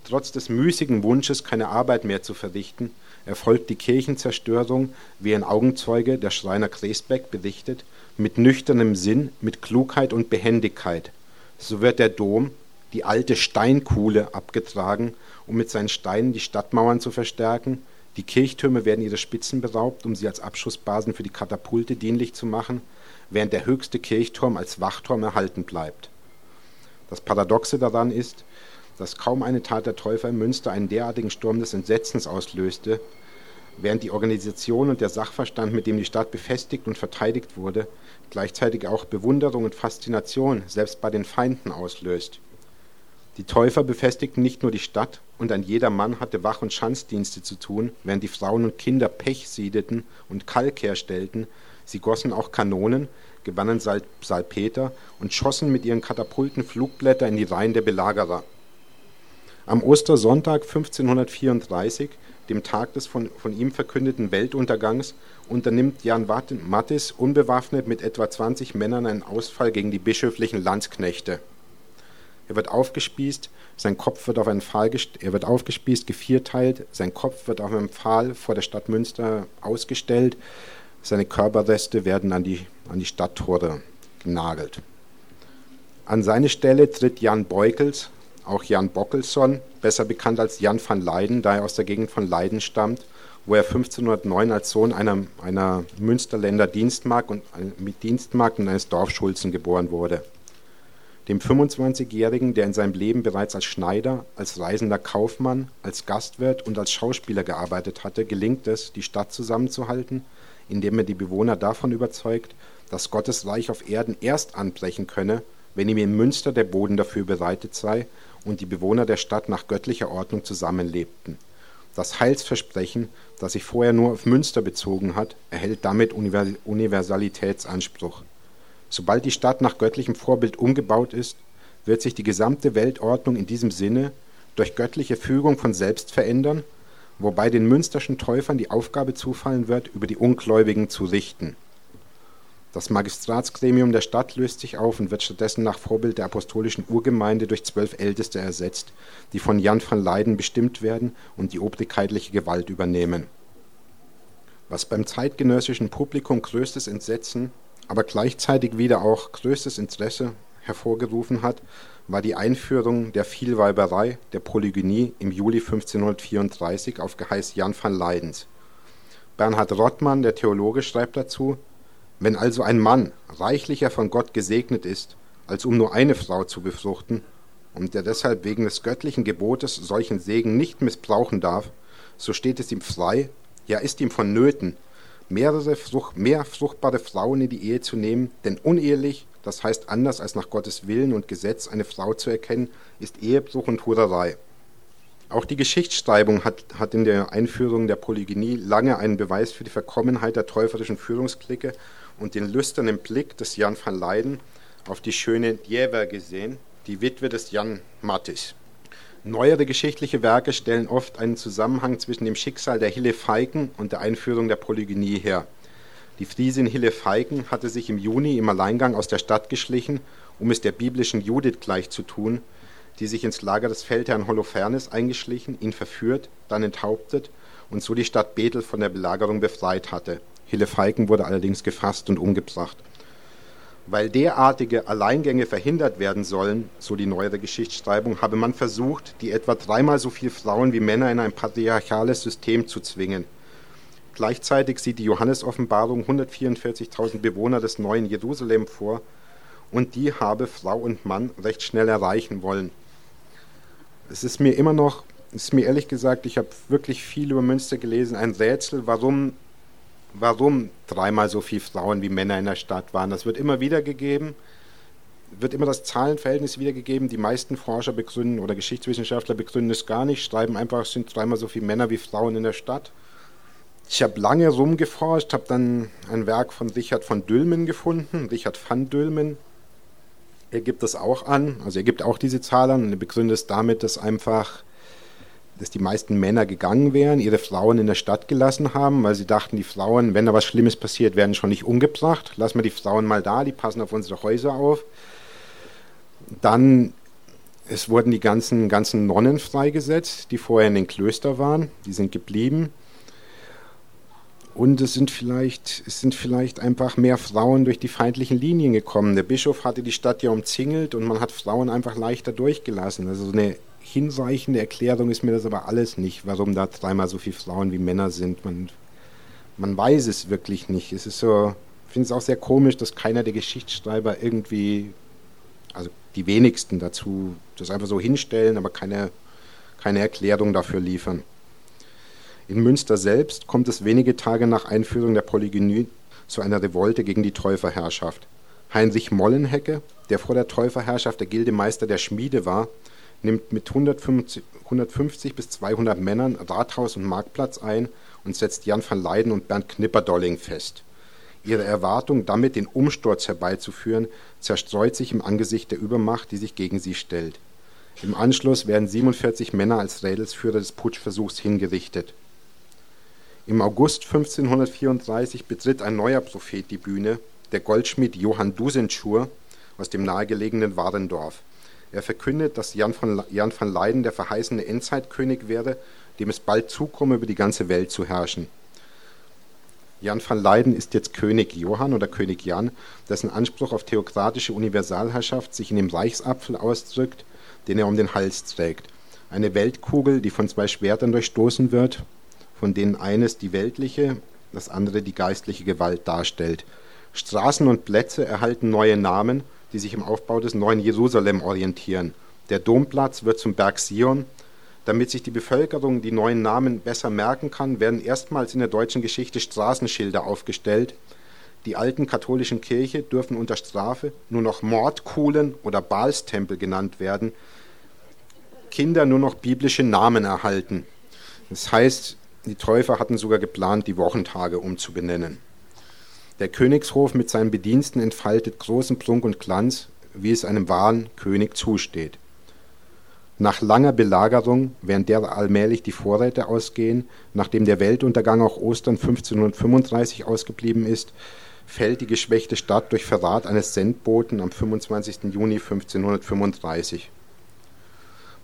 Trotz des müßigen Wunsches, keine Arbeit mehr zu verrichten, erfolgt die Kirchenzerstörung, wie ein Augenzeuge, der Schreiner Kresbeck, berichtet, mit nüchternem Sinn, mit Klugheit und Behendigkeit. So wird der Dom, die alte Steinkuhle, abgetragen, um mit seinen Steinen die Stadtmauern zu verstärken. Die Kirchtürme werden ihrer Spitzen beraubt, um sie als Abschussbasen für die Katapulte dienlich zu machen, während der höchste Kirchturm als Wachturm erhalten bleibt. Das Paradoxe daran ist, dass kaum eine Tat der Täufer in Münster einen derartigen Sturm des Entsetzens auslöste, während die Organisation und der Sachverstand, mit dem die Stadt befestigt und verteidigt wurde, gleichzeitig auch Bewunderung und Faszination selbst bei den Feinden auslöst. Die Täufer befestigten nicht nur die Stadt, und ein jeder Mann hatte Wach- und Schanzdienste zu tun, während die Frauen und Kinder Pech siedeten und Kalk herstellten, sie gossen auch Kanonen, gewannen Salpeter und schossen mit ihren Katapulten Flugblätter in die Reihen der Belagerer. Am Ostersonntag 1534, dem Tag des von, ihm verkündeten Weltuntergangs, unternimmt Jan Mattis unbewaffnet mit etwa 20 Männern einen Ausfall gegen die bischöflichen Landsknechte. Er wird aufgespießt, sein Kopf wird auf einen Pfahl er wird aufgespießt, gevierteilt, sein Kopf wird auf einem Pfahl vor der Stadt Münster ausgestellt, seine Körperreste werden an die, an die Stadttore genagelt. An seine Stelle tritt Jan Beukels, auch Jan Bockelsson, besser bekannt als Jan van Leyden, da er aus der Gegend von Leiden stammt, wo er 1509 als Sohn einer, einer Münsterländer Dienstmark und, mit Dienstmark und eines Dorfschulzen geboren wurde. Dem 25-Jährigen, der in seinem Leben bereits als Schneider, als reisender Kaufmann, als Gastwirt und als Schauspieler gearbeitet hatte, gelingt es, die Stadt zusammenzuhalten, indem er die Bewohner davon überzeugt, dass Gottes Reich auf Erden erst anbrechen könne, wenn ihm in Münster der Boden dafür bereitet sei und die Bewohner der Stadt nach göttlicher Ordnung zusammenlebten. Das Heilsversprechen, das sich vorher nur auf Münster bezogen hat, erhält damit Universalitätsanspruch. Sobald die Stadt nach göttlichem Vorbild umgebaut ist, wird sich die gesamte Weltordnung in diesem Sinne durch göttliche Fügung von selbst verändern, wobei den münsterschen Täufern die Aufgabe zufallen wird, über die Ungläubigen zu richten. Das Magistratsgremium der Stadt löst sich auf und wird stattdessen nach Vorbild der apostolischen Urgemeinde durch zwölf Älteste ersetzt, die von Jan van Leyden bestimmt werden und die obrigkeitliche Gewalt übernehmen. Was beim zeitgenössischen Publikum größtes Entsetzen, aber gleichzeitig wieder auch größtes Interesse hervorgerufen hat, war die Einführung der Vielweiberei, der Polygynie im Juli 1534 auf Geheiß Jan van Leydens. Bernhard Rottmann, der Theologe, schreibt dazu, wenn also ein Mann reichlicher von Gott gesegnet ist, als um nur eine Frau zu befruchten, und der deshalb wegen des göttlichen Gebotes solchen Segen nicht missbrauchen darf, so steht es ihm frei, ja ist ihm vonnöten, mehrere Frucht, mehr fruchtbare Frauen in die Ehe zu nehmen, denn unehelich, das heißt anders als nach Gottes Willen und Gesetz eine Frau zu erkennen, ist Ehebruch und Hurerei. Auch die Geschichtsschreibung hat, hat in der Einführung der Polygynie lange einen Beweis für die Verkommenheit der täuferischen Führungsklicke und den lüsternen Blick des Jan van Leyden auf die schöne Djever gesehen, die Witwe des Jan Mattis. Neuere geschichtliche Werke stellen oft einen Zusammenhang zwischen dem Schicksal der Hille Feiken und der Einführung der Polygynie her. Die Friesin Hille Feiken hatte sich im Juni im Alleingang aus der Stadt geschlichen, um es der biblischen Judith gleichzutun, die sich ins Lager des Feldherrn Holofernes eingeschlichen, ihn verführt, dann enthauptet und so die Stadt Bethel von der Belagerung befreit hatte. Hille Feiken wurde allerdings gefasst und umgebracht. Weil derartige Alleingänge verhindert werden sollen, so die neuere Geschichtsschreibung, habe man versucht, die etwa dreimal so viele Frauen wie Männer in ein patriarchales System zu zwingen. Gleichzeitig sieht die Johannesoffenbarung 144.000 Bewohner des neuen Jerusalem vor und die habe Frau und Mann recht schnell erreichen wollen. Es ist mir immer noch, ist mir ehrlich gesagt, ich habe wirklich viel über Münster gelesen, ein Rätsel, warum, warum dreimal so viele Frauen wie Männer in der Stadt waren. Das wird immer wieder gegeben, wird immer das Zahlenverhältnis wiedergegeben. Die meisten Forscher begründen oder Geschichtswissenschaftler begründen es gar nicht, schreiben einfach, es sind dreimal so viele Männer wie Frauen in der Stadt. Ich habe lange rumgeforscht, habe dann ein Werk von Richard von Dülmen gefunden, Richard van Dülmen. Er gibt das auch an, also er gibt auch diese Zahl an und er begründet es damit, dass einfach, dass die meisten Männer gegangen wären, ihre Frauen in der Stadt gelassen haben, weil sie dachten, die Frauen, wenn da was Schlimmes passiert, werden schon nicht umgebracht. Lassen wir die Frauen mal da, die passen auf unsere Häuser auf. Dann es wurden die ganzen, ganzen Nonnen freigesetzt, die vorher in den Klöstern waren, die sind geblieben. Und es sind vielleicht, es sind vielleicht einfach mehr Frauen durch die feindlichen Linien gekommen. Der Bischof hatte die Stadt ja umzingelt und man hat Frauen einfach leichter durchgelassen. Also eine hinreichende Erklärung ist mir das aber alles nicht, warum da dreimal so viele Frauen wie Männer sind. Man, man weiß es wirklich nicht. Es ist so, ich finde es auch sehr komisch, dass keiner der Geschichtsschreiber irgendwie, also die wenigsten dazu, das einfach so hinstellen, aber keine, keine Erklärung dafür liefern. In Münster selbst kommt es wenige Tage nach Einführung der Polygynie zu einer Revolte gegen die Täuferherrschaft. Heinrich Mollenhecke, der vor der Täuferherrschaft der Gildemeister der Schmiede war, nimmt mit 150, 150 bis 200 Männern Rathaus und Marktplatz ein und setzt Jan van Leyden und Bernd Knipperdolling fest. Ihre Erwartung, damit den Umsturz herbeizuführen, zerstreut sich im Angesicht der Übermacht, die sich gegen sie stellt. Im Anschluss werden 47 Männer als Rädelsführer des Putschversuchs hingerichtet. Im August 1534 betritt ein neuer Prophet die Bühne, der Goldschmied Johann Dusenschur aus dem nahegelegenen Warendorf. Er verkündet, dass Jan von, Jan van Leyden der verheißene Endzeitkönig wäre, dem es bald zukomme, über die ganze Welt zu herrschen. Jan van Leyden ist jetzt König Johann oder König Jan, dessen Anspruch auf theokratische Universalherrschaft sich in dem Reichsapfel ausdrückt, den er um den Hals trägt. Eine Weltkugel, die von zwei Schwertern durchstoßen wird von denen eines die weltliche, das andere die geistliche Gewalt darstellt. Straßen und Plätze erhalten neue Namen, die sich im Aufbau des neuen Jerusalem orientieren. Der Domplatz wird zum Berg Sion. Damit sich die Bevölkerung die neuen Namen besser merken kann, werden erstmals in der deutschen Geschichte Straßenschilder aufgestellt. Die alten katholischen Kirche dürfen unter Strafe nur noch Mordkuhlen oder Baalstempel genannt werden. Kinder nur noch biblische Namen erhalten. Das heißt, die Täufer hatten sogar geplant, die Wochentage umzubenennen. Der Königshof mit seinen Bediensten entfaltet großen Prunk und Glanz, wie es einem wahren König zusteht. Nach langer Belagerung, während der allmählich die Vorräte ausgehen, nachdem der Weltuntergang auch Ostern 1535 ausgeblieben ist, fällt die geschwächte Stadt durch Verrat eines Sendboten am 25. Juni 1535.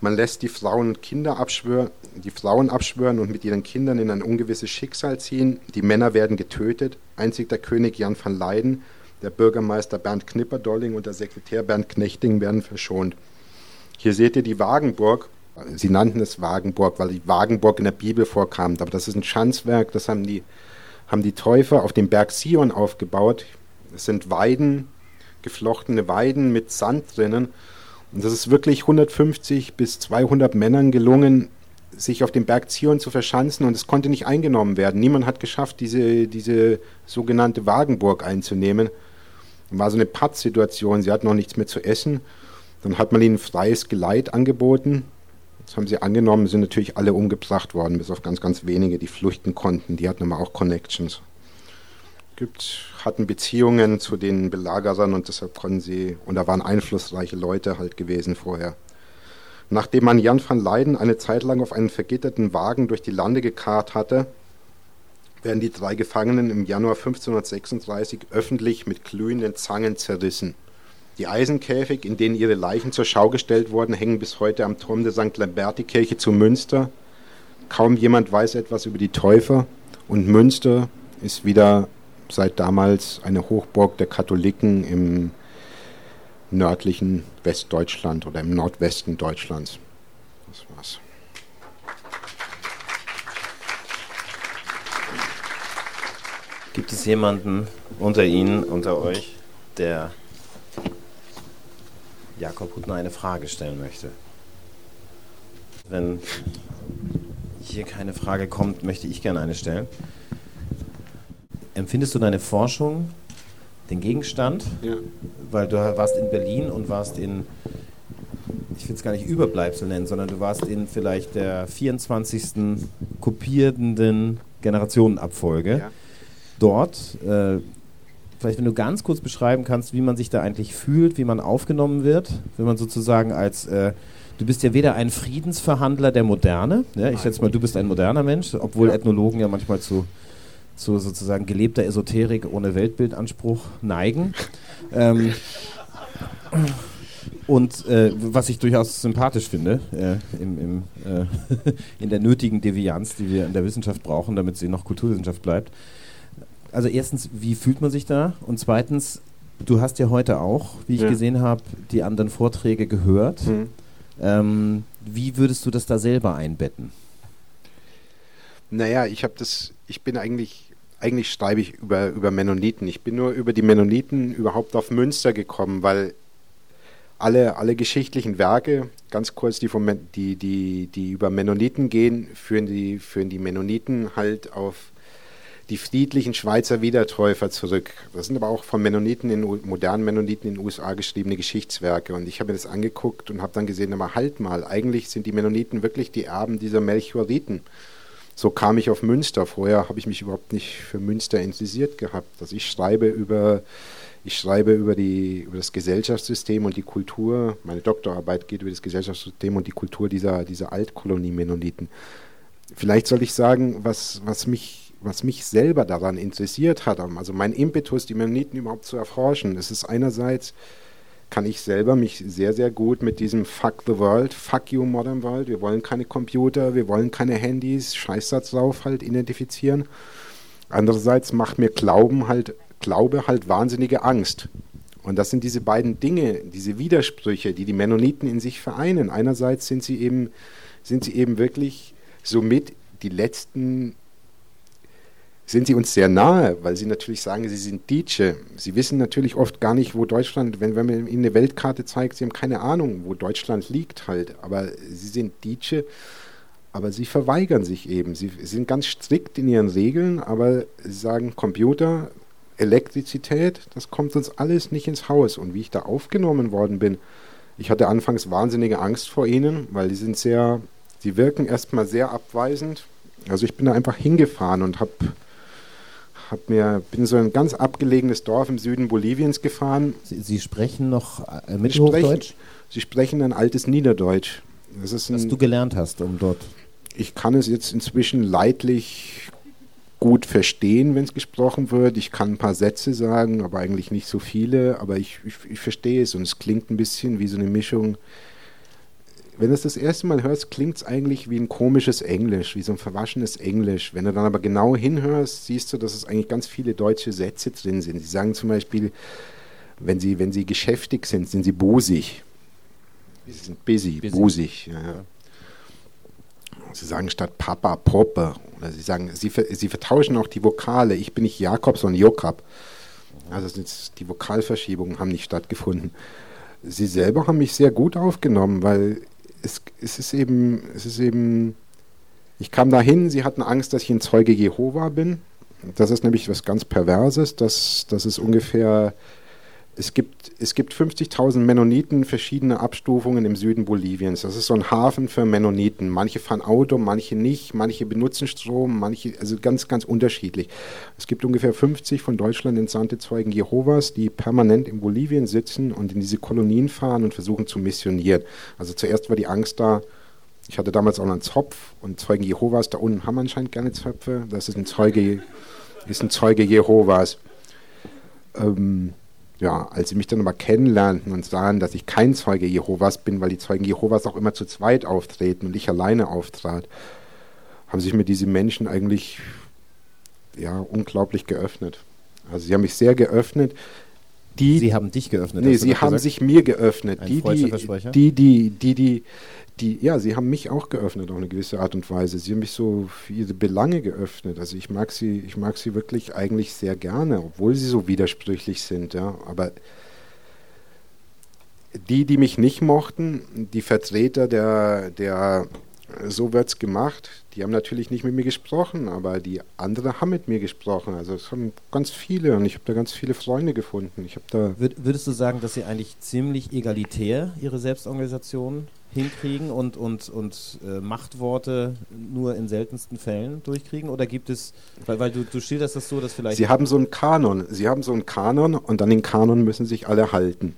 Man lässt die Frauen und Kinder abschwören, die Frauen abschwören und mit ihren Kindern in ein ungewisses Schicksal ziehen. Die Männer werden getötet. Einzig der König Jan van Leyden, der Bürgermeister Bernd Knipperdolling und der Sekretär Bernd Knechting werden verschont. Hier seht ihr die Wagenburg. Sie nannten es Wagenburg, weil die Wagenburg in der Bibel vorkam. Aber das ist ein Schanzwerk, das haben die, haben die Täufer auf dem Berg Sion aufgebaut. Es sind Weiden, geflochtene Weiden mit Sand drinnen. Und das ist wirklich 150 bis 200 Männern gelungen, sich auf dem Berg Zion zu verschanzen und es konnte nicht eingenommen werden. Niemand hat geschafft, diese, diese sogenannte Wagenburg einzunehmen. War so eine Pattsituation, sie hatten noch nichts mehr zu essen. Dann hat man ihnen freies Geleit angeboten. Das haben sie angenommen, sind natürlich alle umgebracht worden, bis auf ganz, ganz wenige, die flüchten konnten. Die hatten aber auch Connections gibt, hatten Beziehungen zu den Belagerern und deshalb konnten sie, und da waren einflussreiche Leute halt gewesen vorher. Nachdem man Jan van Leyden eine Zeit lang auf einen vergitterten Wagen durch die Lande gekarrt hatte, werden die drei Gefangenen im Januar 1536 öffentlich mit glühenden Zangen zerrissen. Die Eisenkäfig, in denen ihre Leichen zur Schau gestellt wurden, hängen bis heute am Turm der St. Lamberti-Kirche zu Münster. Kaum jemand weiß etwas über die Täufer und Münster ist wieder seit damals eine Hochburg der Katholiken im nördlichen Westdeutschland oder im Nordwesten Deutschlands. Das war's. Gibt es jemanden unter Ihnen, unter euch, der Jakob Huttner eine Frage stellen möchte. Wenn hier keine Frage kommt, möchte ich gerne eine stellen. Empfindest du deine Forschung, den Gegenstand? Ja. Weil du warst in Berlin und warst in, ich will es gar nicht Überbleibsel nennen, sondern du warst in vielleicht der 24. kopierenden Generationenabfolge. Ja. Dort, äh, vielleicht wenn du ganz kurz beschreiben kannst, wie man sich da eigentlich fühlt, wie man aufgenommen wird, wenn man sozusagen als äh, Du bist ja weder ein Friedensverhandler der Moderne, ja, ich schätze mal, du bist ein moderner Mensch, obwohl ja. Ethnologen ja manchmal zu, zu sozusagen gelebter Esoterik ohne Weltbildanspruch neigen. ähm, und äh, was ich durchaus sympathisch finde, äh, im, im, äh, (laughs) in der nötigen Devianz, die wir in der Wissenschaft brauchen, damit sie noch Kulturwissenschaft bleibt. Also erstens, wie fühlt man sich da? Und zweitens, du hast ja heute auch, wie ich ja. gesehen habe, die anderen Vorträge gehört. Mhm. Ähm, wie würdest du das da selber einbetten? Naja, ich habe das, ich bin eigentlich, eigentlich schreibe ich über, über Mennoniten. Ich bin nur über die Mennoniten überhaupt auf Münster gekommen, weil alle, alle geschichtlichen Werke, ganz kurz, die, vom, die, die, die über Mennoniten gehen, führen die, führen die Mennoniten halt auf die friedlichen Schweizer Wiedertäufer zurück. Das sind aber auch von Mennoniten, in, modernen Mennoniten in den USA geschriebene Geschichtswerke. Und ich habe mir das angeguckt und habe dann gesehen, aber halt mal, eigentlich sind die Mennoniten wirklich die Erben dieser Melchioriten. So kam ich auf Münster. Vorher habe ich mich überhaupt nicht für Münster interessiert gehabt. Also ich schreibe über, ich schreibe über, die, über das Gesellschaftssystem und die Kultur. Meine Doktorarbeit geht über das Gesellschaftssystem und die Kultur dieser, dieser Altkolonie-Mennoniten. Vielleicht soll ich sagen, was, was mich was mich selber daran interessiert hat, also mein Impetus, die Mennoniten überhaupt zu erforschen, es ist einerseits, kann ich selber mich sehr, sehr gut mit diesem Fuck the World, Fuck you Modern World, wir wollen keine Computer, wir wollen keine Handys, Scheißsatz drauf halt identifizieren. Andererseits macht mir Glauben halt, Glaube halt wahnsinnige Angst. Und das sind diese beiden Dinge, diese Widersprüche, die die Mennoniten in sich vereinen. Einerseits sind sie eben, sind sie eben wirklich somit die letzten sind sie uns sehr nahe, weil sie natürlich sagen, sie sind Dietsche. Sie wissen natürlich oft gar nicht, wo Deutschland, wenn, wenn man ihnen eine Weltkarte zeigt, sie haben keine Ahnung, wo Deutschland liegt halt. Aber sie sind Dietsche, aber sie verweigern sich eben. Sie sind ganz strikt in ihren Regeln, aber sie sagen, Computer, Elektrizität, das kommt uns alles nicht ins Haus. Und wie ich da aufgenommen worden bin, ich hatte anfangs wahnsinnige Angst vor ihnen, weil die sind sehr, sie wirken erstmal sehr abweisend. Also ich bin da einfach hingefahren und habe hab mir, bin so ein ganz abgelegenes Dorf im Süden Boliviens gefahren. Sie, Sie sprechen noch äh, Mittelhochdeutsch? Sie sprechen ein altes Niederdeutsch. Das ist ein, Was du gelernt hast, um dort. Ich kann es jetzt inzwischen leidlich gut verstehen, wenn es gesprochen wird. Ich kann ein paar Sätze sagen, aber eigentlich nicht so viele. Aber ich, ich, ich verstehe es und es klingt ein bisschen wie so eine Mischung wenn du es das erste Mal hörst, klingt es eigentlich wie ein komisches Englisch, wie so ein verwaschenes Englisch. Wenn du dann aber genau hinhörst, siehst du, dass es eigentlich ganz viele deutsche Sätze drin sind. Sie sagen zum Beispiel, wenn sie, wenn sie geschäftig sind, sind sie busig. Sie sind busy, busy. busig. Ja. Sie sagen statt Papa Poppe. Oder sie sagen, sie, sie vertauschen auch die Vokale. Ich bin nicht Jakob, sondern Jokab. Also die Vokalverschiebungen haben nicht stattgefunden. Sie selber haben mich sehr gut aufgenommen, weil es, es, ist eben, es ist eben, ich kam dahin, sie hatten Angst, dass ich ein Zeuge Jehova bin. Das ist nämlich was ganz Perverses, dass, dass es ungefähr es gibt, es gibt 50.000 Mennoniten, verschiedene Abstufungen im Süden Boliviens. Das ist so ein Hafen für Mennoniten. Manche fahren Auto, manche nicht, manche benutzen Strom, manche, also ganz, ganz unterschiedlich. Es gibt ungefähr 50 von Deutschland entsandte Zeugen Jehovas, die permanent in Bolivien sitzen und in diese Kolonien fahren und versuchen zu missionieren. Also zuerst war die Angst da, ich hatte damals auch noch einen Zopf und Zeugen Jehovas, da unten haben anscheinend gerne Zöpfe. Das ist ein Zeuge, ist ein Zeuge Jehovas. Ähm, ja, als sie mich dann aber kennenlernten und sahen, dass ich kein Zeuge Jehovas bin, weil die Zeugen Jehovas auch immer zu zweit auftreten und ich alleine auftrat, haben sich mir diese Menschen eigentlich ja, unglaublich geöffnet. Also sie haben mich sehr geöffnet. Die, sie haben dich geöffnet. Nee, sie haben gesagt? sich mir geöffnet. Die die, die, die, die, die, die, ja, sie haben mich auch geöffnet auf eine gewisse Art und Weise. Sie haben mich so für ihre Belange geöffnet. Also ich mag sie, ich mag sie wirklich eigentlich sehr gerne, obwohl sie so widersprüchlich sind, ja. Aber die, die mich nicht mochten, die Vertreter der, der so wird's gemacht, die haben natürlich nicht mit mir gesprochen, aber die anderen haben mit mir gesprochen. Also es haben ganz viele und ich habe da ganz viele Freunde gefunden. Ich da Würdest du sagen, dass sie eigentlich ziemlich egalitär ihre Selbstorganisation hinkriegen und, und, und äh, Machtworte nur in seltensten Fällen durchkriegen? Oder gibt es, weil, weil du, du schilderst das so, dass vielleicht... Sie haben so einen Kanon, sie haben so einen Kanon und an den Kanon müssen sich alle halten.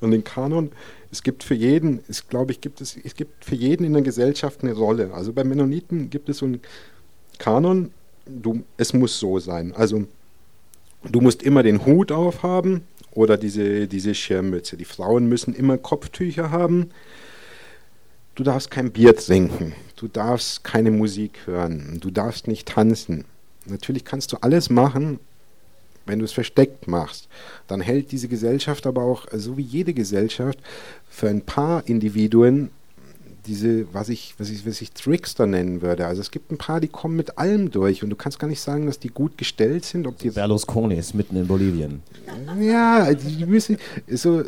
Und den Kanon, es gibt für jeden, es glaube ich, gibt es, es gibt für jeden in der Gesellschaft eine Rolle. Also bei Mennoniten gibt es so einen Kanon, du, es muss so sein. Also du musst immer den Hut aufhaben oder diese, diese Schirmmütze. Die Frauen müssen immer Kopftücher haben. Du darfst kein Bier trinken, du darfst keine Musik hören, du darfst nicht tanzen. Natürlich kannst du alles machen, wenn du es versteckt machst, dann hält diese Gesellschaft aber auch, so wie jede Gesellschaft, für ein paar Individuen diese, was ich, was ich, was ich Trickster nennen würde. Also es gibt ein paar, die kommen mit allem durch und du kannst gar nicht sagen, dass die gut gestellt sind. Ob die Berlusconi ist mitten in Bolivien. Ja, die müssen so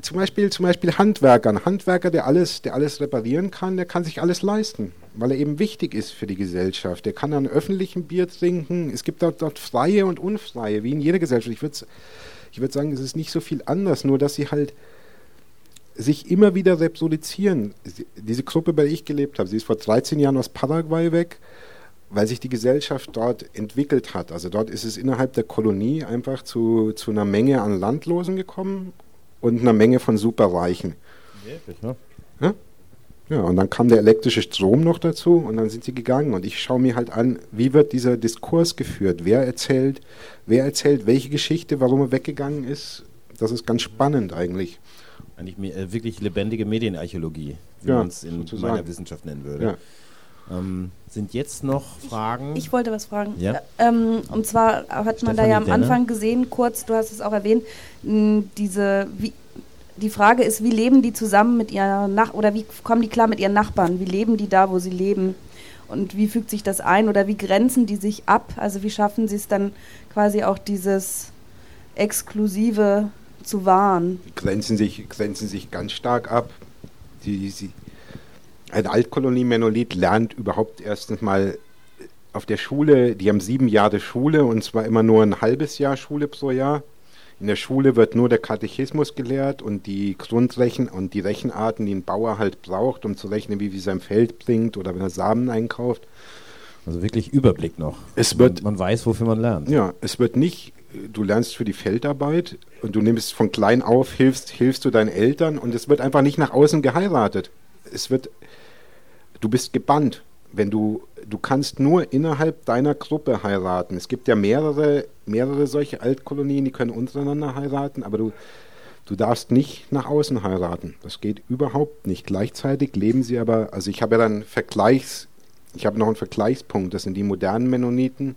zum Beispiel, zum Beispiel Handwerker. Ein Handwerker, der alles, der alles reparieren kann, der kann sich alles leisten, weil er eben wichtig ist für die Gesellschaft. Der kann dann öffentlichen Bier trinken. Es gibt dort, dort freie und unfreie, wie in jeder Gesellschaft. Ich würde ich würd sagen, es ist nicht so viel anders, nur dass sie halt sich immer wieder reproduzieren. Diese Gruppe, bei der ich gelebt habe, sie ist vor 13 Jahren aus Paraguay weg, weil sich die Gesellschaft dort entwickelt hat. Also dort ist es innerhalb der Kolonie einfach zu, zu einer Menge an Landlosen gekommen und einer Menge von Superreichen. Wirklich, ne? Ja? und dann kam der elektrische Strom noch dazu und dann sind sie gegangen. Und ich schaue mir halt an, wie wird dieser Diskurs geführt? Wer erzählt, wer erzählt welche Geschichte, warum er weggegangen ist? Das ist ganz spannend eigentlich. Eigentlich äh, wirklich lebendige Medienarchäologie, wie ja, man es in sozusagen. meiner Wissenschaft nennen würde. Ja. Ähm, sind jetzt noch Fragen? Ich, ich wollte was fragen. Ja? Ähm, und zwar hat man da ja am Anfang gesehen, kurz, du hast es auch erwähnt, diese, wie, die Frage ist, wie leben die zusammen mit ihrer Nach oder wie kommen die klar mit ihren Nachbarn? Wie leben die da, wo sie leben? Und wie fügt sich das ein oder wie grenzen die sich ab? Also wie schaffen sie es dann quasi auch dieses Exklusive zu wahren? Die grenzen sich, grenzen sich ganz stark ab. Die, die, ein Altkolonie-Menolit lernt überhaupt erstens mal auf der Schule, die haben sieben Jahre Schule und zwar immer nur ein halbes Jahr Schule pro Jahr. In der Schule wird nur der Katechismus gelehrt und die Grundrechen und die Rechenarten, die ein Bauer halt braucht, um zu rechnen, wie viel sein Feld bringt oder wenn er Samen einkauft. Also wirklich Überblick noch. Es wird, man, man weiß, wofür man lernt. Ja, es wird nicht, du lernst für die Feldarbeit und du nimmst von klein auf, hilfst, hilfst du deinen Eltern und es wird einfach nicht nach außen geheiratet. Es wird, du bist gebannt wenn du, du kannst nur innerhalb deiner Gruppe heiraten. Es gibt ja mehrere, mehrere solche Altkolonien, die können untereinander heiraten, aber du, du darfst nicht nach außen heiraten. Das geht überhaupt nicht. Gleichzeitig leben sie aber, also ich habe ja dann Vergleichs, ich habe noch einen Vergleichspunkt, das sind die modernen Mennoniten,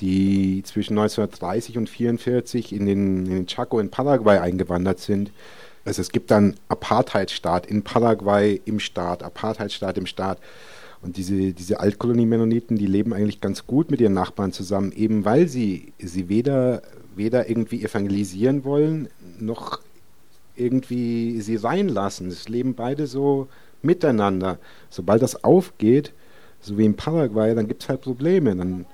die zwischen 1930 und 1944 in den, in den Chaco in Paraguay eingewandert sind. Also es gibt dann Apartheidstaat in Paraguay im Staat, Apartheidstaat im Staat. Und diese, diese Altkolonie-Mennoniten, die leben eigentlich ganz gut mit ihren Nachbarn zusammen, eben weil sie, sie weder, weder irgendwie evangelisieren wollen, noch irgendwie sie reinlassen. Es leben beide so miteinander. Sobald das aufgeht, so wie in Paraguay, dann gibt es halt Probleme. Dann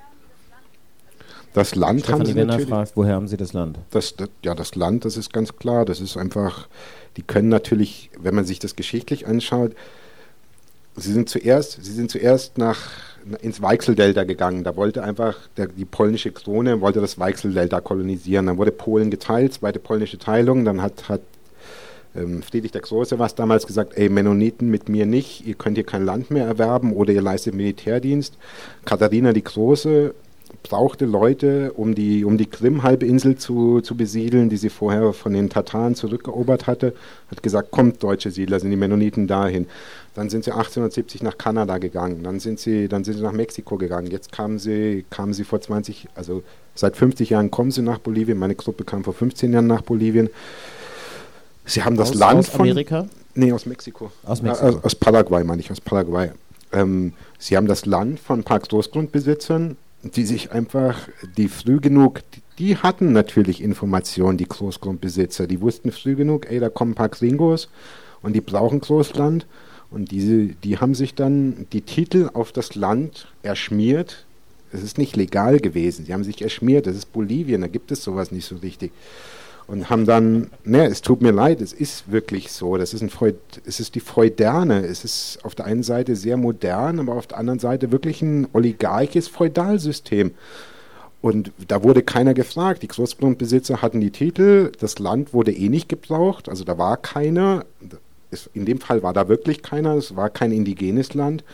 das Land Stefanie haben sie natürlich. fragt, woher haben Sie das Land? Das, das, ja, das Land, das ist ganz klar. Das ist einfach, die können natürlich, wenn man sich das geschichtlich anschaut, Sie sind zuerst, sie sind zuerst nach, ins Weichseldelta gegangen. Da wollte einfach der, die polnische Krone wollte das Weichseldelta kolonisieren. Dann wurde Polen geteilt, zweite polnische Teilung. Dann hat, hat ähm, Friedrich der Große was damals gesagt, ey Mennoniten mit mir nicht, ihr könnt hier kein Land mehr erwerben oder ihr leistet Militärdienst. Katharina die Große brauchte Leute, um die, um die Krim-Halbinsel zu, zu besiedeln, die sie vorher von den Tataren zurückerobert hatte. Hat gesagt, kommt deutsche Siedler, sind die Mennoniten dahin. Dann sind sie 1870 nach Kanada gegangen, dann sind sie, dann sind sie nach Mexiko gegangen. Jetzt kamen sie, kamen sie vor 20, also seit 50 Jahren kommen sie nach Bolivien. Meine Gruppe kam vor 15 Jahren nach Bolivien. Sie haben das aus, Land aus von. Amerika? Nee, aus Mexiko. Aus Mexiko. Äh, aus Paraguay, meine ich, aus Paraguay. Ähm, sie haben das Land von ein paar Großgrundbesitzern, die sich einfach, die früh genug die hatten natürlich Informationen, die Großgrundbesitzer. Die wussten früh genug, ey, da kommen ein paar Gringos und die brauchen Großland. Und diese, die haben sich dann die Titel auf das Land erschmiert. Es ist nicht legal gewesen. Sie haben sich erschmiert. Das ist Bolivien, da gibt es sowas nicht so richtig. Und haben dann, ne, es tut mir leid, es ist wirklich so. Das ist ein Freud, es ist die Freuderne. Es ist auf der einen Seite sehr modern, aber auf der anderen Seite wirklich ein oligarchisches Feudalsystem. Und da wurde keiner gefragt. Die Großgrundbesitzer hatten die Titel, das Land wurde eh nicht gebraucht, also da war keiner. In dem Fall war da wirklich keiner, es war kein indigenes Land.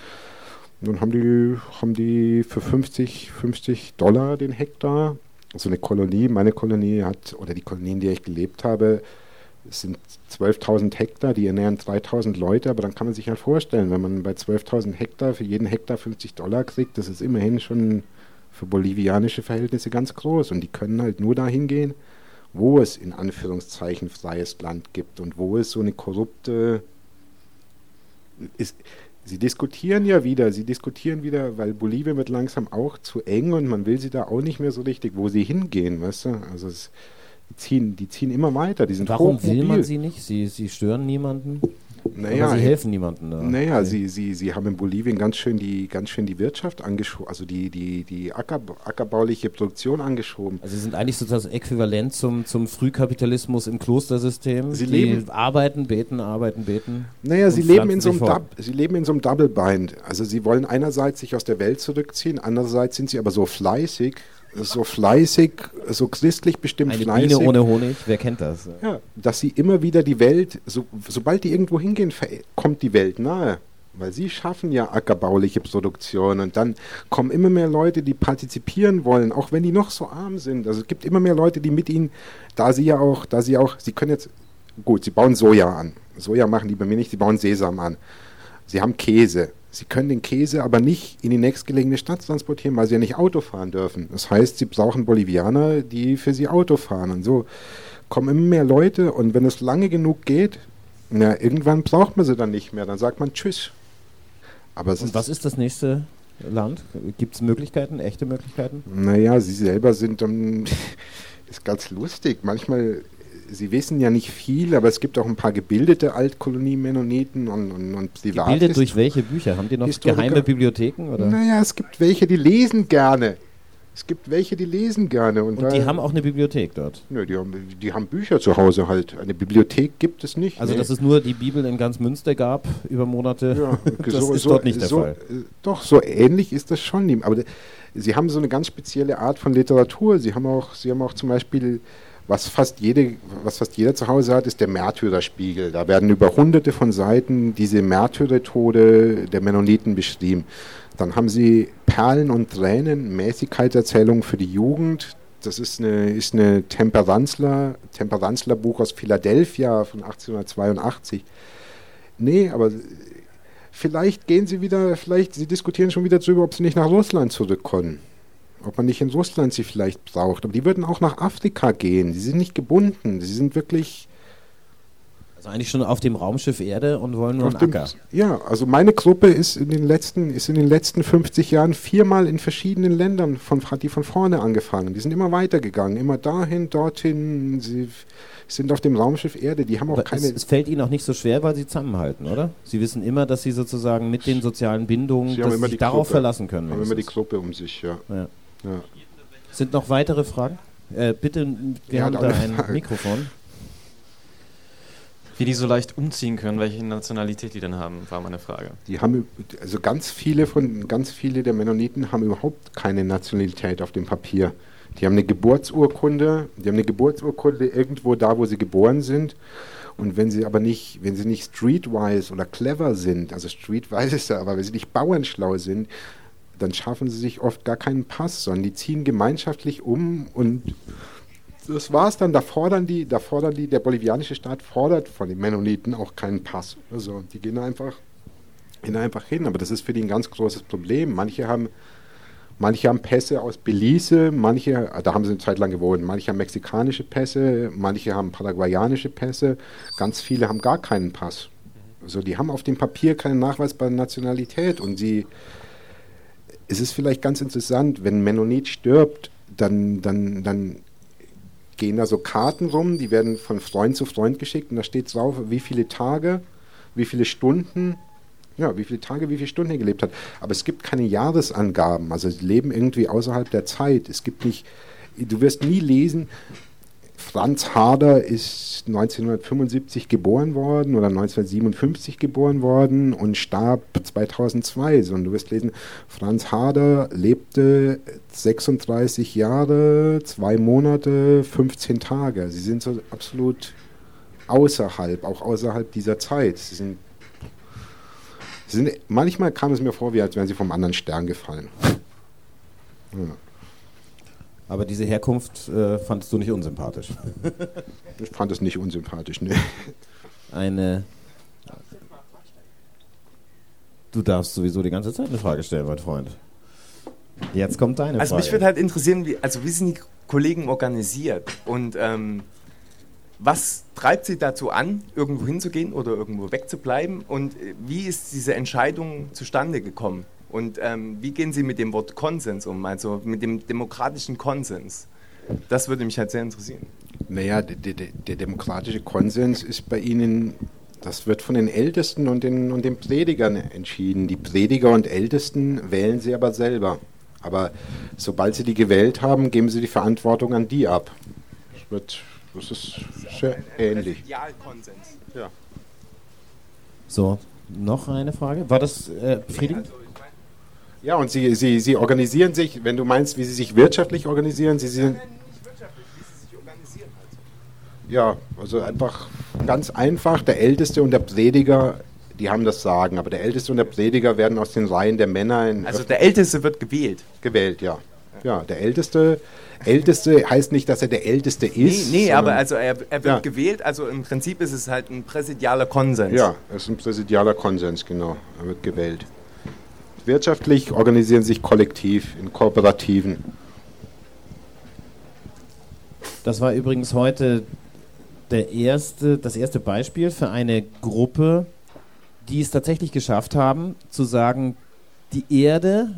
Und dann haben die, haben die für 50, 50 Dollar den Hektar, so eine Kolonie, meine Kolonie hat, oder die Kolonie, in der ich gelebt habe, sind 12.000 Hektar, die ernähren 3.000 Leute, aber dann kann man sich halt vorstellen, wenn man bei 12.000 Hektar für jeden Hektar 50 Dollar kriegt, das ist immerhin schon für bolivianische Verhältnisse ganz groß. Und die können halt nur dahin gehen, wo es in Anführungszeichen freies Land gibt und wo es so eine korrupte. Ist, sie diskutieren ja wieder, sie diskutieren wieder, weil Bolivien wird langsam auch zu eng und man will sie da auch nicht mehr so richtig, wo sie hingehen, weißt du? Also es, die, ziehen, die ziehen immer weiter. Die sind Warum will man sie nicht? Sie, sie stören niemanden? Naja, Aber sie helfen niemandem da. Naja, okay. sie, sie, sie haben in Bolivien ganz schön die, ganz schön die Wirtschaft angeschoben, also die, die, die Acker, ackerbauliche Produktion angeschoben. Also sie sind eigentlich sozusagen Äquivalent zum, zum Frühkapitalismus im Klostersystem. Sie die leben, arbeiten, beten, arbeiten, beten. Naja, sie leben, in so einem Dub, sie leben in so einem Double Bind. Also sie wollen einerseits sich aus der Welt zurückziehen, andererseits sind sie aber so fleißig, so fleißig, so christlich bestimmt Eine fleißig. Biene ohne Honig, wer kennt das? Ja, dass sie immer wieder die Welt, so, sobald die irgendwo hingehen, kommt die Welt nahe. Weil sie schaffen ja ackerbauliche Produktion und dann kommen immer mehr Leute, die partizipieren wollen, auch wenn die noch so arm sind. Also es gibt immer mehr Leute, die mit ihnen, da sie ja auch, da sie auch, sie können jetzt, gut, sie bauen Soja an. Soja machen die bei mir nicht, sie bauen Sesam an. Sie haben Käse. Sie können den Käse aber nicht in die nächstgelegene Stadt transportieren, weil sie ja nicht Auto fahren dürfen. Das heißt, sie brauchen Bolivianer, die für sie Auto fahren. Und so kommen immer mehr Leute und wenn es lange genug geht, na, irgendwann braucht man sie dann nicht mehr. Dann sagt man Tschüss. Aber und was ist das nächste Land? Gibt es Möglichkeiten, echte Möglichkeiten? Naja, sie selber sind dann, (laughs) ist ganz lustig. Manchmal Sie wissen ja nicht viel, aber es gibt auch ein paar gebildete Altkolonie-Mennoniten und, und, und Privat Gebildet durch welche Bücher? Haben die noch Historiker? geheime Bibliotheken? Oder? Naja, es gibt welche, die lesen gerne. Es gibt welche, die lesen gerne. Und, und die haben auch eine Bibliothek dort? Nö, die haben, die haben Bücher zu Hause halt. Eine Bibliothek gibt es nicht. Also, nee. dass es nur die Bibel in ganz Münster gab über Monate, ja, (laughs) das so, ist dort nicht der so, Fall. Doch, so ähnlich ist das schon. Aber sie haben so eine ganz spezielle Art von Literatur. Sie haben auch, sie haben auch zum Beispiel was fast, jede, was fast jeder zu Hause hat, ist der Märtyrerspiegel. Da werden über hunderte von Seiten diese Märtyrertode der Mennoniten beschrieben. Dann haben sie Perlen und Tränen, Mäßigkeitserzählungen für die Jugend. Das ist eine, ist eine Temperanzler, Temperanzler-Buch aus Philadelphia von 1882. Nee, aber vielleicht gehen sie wieder, vielleicht, sie diskutieren schon wieder darüber, ob sie nicht nach Russland zurückkommen ob man nicht in Russland sie vielleicht braucht. Aber die würden auch nach Afrika gehen. Sie sind nicht gebunden. Sie sind wirklich. Also eigentlich schon auf dem Raumschiff Erde und wollen nur einen dem, Acker. Ja, also meine Gruppe ist in den letzten, ist in den letzten 50 Jahren viermal in verschiedenen Ländern von, hat die von vorne angefangen. Die sind immer weitergegangen, immer dahin, dorthin. Sie sind auf dem Raumschiff Erde. Die haben auch Aber keine. Es, es, fällt ihnen auch nicht so schwer, weil sie zusammenhalten, oder? Sie wissen immer, dass sie sozusagen mit den sozialen Bindungen sie sich darauf Gruppe, verlassen können. Haben immer die Gruppe um sich, ja. ja. Ja. Sind noch weitere Fragen? Äh, bitte, wir ja, haben da ein Frage. Mikrofon. Wie die so leicht umziehen können, welche Nationalität die denn haben, war meine Frage. Die haben, also ganz viele von, ganz viele der Mennoniten haben überhaupt keine Nationalität auf dem Papier. Die haben eine Geburtsurkunde, die haben eine Geburtsurkunde irgendwo da, wo sie geboren sind. Und wenn sie aber nicht, wenn sie nicht streetwise oder clever sind, also streetwise ist ja, aber wenn sie nicht bauernschlau sind, dann schaffen sie sich oft gar keinen Pass, sondern die ziehen gemeinschaftlich um und das war es dann. Da fordern die, da fordern die, der bolivianische Staat fordert von den Mennoniten auch keinen Pass. Also die gehen einfach, gehen einfach hin. Aber das ist für die ein ganz großes Problem. Manche haben, manche haben Pässe aus Belize, manche, da haben sie eine Zeit lang gewohnt, manche haben mexikanische Pässe, manche haben paraguayanische Pässe, ganz viele haben gar keinen Pass. Also die haben auf dem Papier keinen nachweisbare Nationalität und sie es ist vielleicht ganz interessant, wenn Mennonit stirbt, dann, dann, dann gehen da so Karten rum, die werden von Freund zu Freund geschickt und da steht drauf, wie viele Tage, wie viele Stunden, ja, wie viele Tage, wie viele Stunden er gelebt hat. Aber es gibt keine Jahresangaben, also sie leben irgendwie außerhalb der Zeit. Es gibt nicht, du wirst nie lesen, Franz Harder ist 1975 geboren worden oder 1957 geboren worden und starb 2002. Sondern du wirst lesen, Franz Harder lebte 36 Jahre, zwei Monate, 15 Tage. Sie sind so absolut außerhalb, auch außerhalb dieser Zeit. Sie sind, sie sind manchmal kam es mir vor, wie als wären sie vom anderen Stern gefallen. Ja. Aber diese Herkunft äh, fandest du nicht unsympathisch? (laughs) ich fand es nicht unsympathisch, ne. Eine. Du darfst sowieso die ganze Zeit eine Frage stellen, mein Freund. Jetzt kommt deine also Frage. Also mich würde halt interessieren, wie, also wie sind die Kollegen organisiert und ähm, was treibt sie dazu an, irgendwo hinzugehen oder irgendwo wegzubleiben und äh, wie ist diese Entscheidung zustande gekommen? Und ähm, wie gehen Sie mit dem Wort Konsens um, also mit dem demokratischen Konsens? Das würde mich halt sehr interessieren. Naja, der, der, der demokratische Konsens ist bei Ihnen, das wird von den Ältesten und den, und den Predigern entschieden. Die Prediger und Ältesten wählen Sie aber selber. Aber sobald Sie die gewählt haben, geben Sie die Verantwortung an die ab. Das, wird, das ist sehr ein, ein, ähnlich. Idealkonsens. Ja. So, noch eine Frage. War das äh, befriedigend? Ja, und Sie, Sie, Sie organisieren sich, wenn du meinst, wie Sie sich wirtschaftlich organisieren, Sie sind. Nein, nicht wirtschaftlich, wie Sie sich organisieren halt. Ja, also einfach ganz einfach, der Älteste und der Prediger, die haben das Sagen, aber der Älteste und der Prediger werden aus den Reihen der Männer. also der Älteste wird gewählt. Gewählt, ja. Ja, der Älteste. Älteste heißt nicht, dass er der Älteste ist. Nee, nee aber also er, er wird ja. gewählt, also im Prinzip ist es halt ein präsidialer Konsens. Ja, es ist ein präsidialer Konsens, genau. Er wird gewählt wirtschaftlich, organisieren sich kollektiv in Kooperativen. Das war übrigens heute der erste, das erste Beispiel für eine Gruppe, die es tatsächlich geschafft haben, zu sagen, die Erde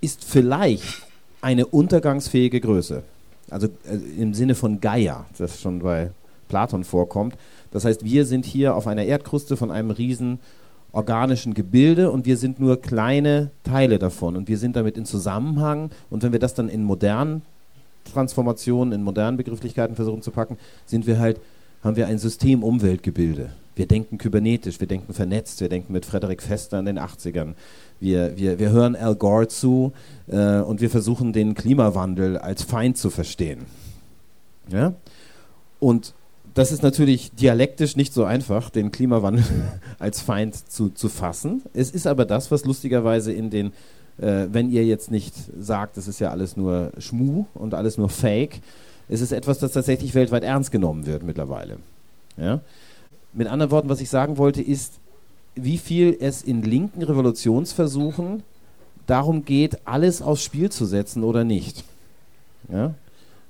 ist vielleicht eine untergangsfähige Größe. Also äh, im Sinne von Gaia, das schon bei Platon vorkommt. Das heißt, wir sind hier auf einer Erdkruste von einem riesen organischen Gebilde und wir sind nur kleine Teile davon und wir sind damit in Zusammenhang und wenn wir das dann in modernen Transformationen, in modernen Begrifflichkeiten versuchen zu packen, sind wir halt, haben wir ein System-Umweltgebilde. Wir denken kybernetisch, wir denken vernetzt, wir denken mit Frederik Fester in den 80ern. Wir, wir, wir hören Al Gore zu äh, und wir versuchen den Klimawandel als Feind zu verstehen. Ja? Und das ist natürlich dialektisch nicht so einfach, den Klimawandel (laughs) als Feind zu, zu fassen. Es ist aber das, was lustigerweise in den, äh, wenn ihr jetzt nicht sagt, es ist ja alles nur Schmu und alles nur Fake, es ist etwas, das tatsächlich weltweit ernst genommen wird mittlerweile. Ja? Mit anderen Worten, was ich sagen wollte, ist, wie viel es in linken Revolutionsversuchen darum geht, alles aufs Spiel zu setzen oder nicht. Ja?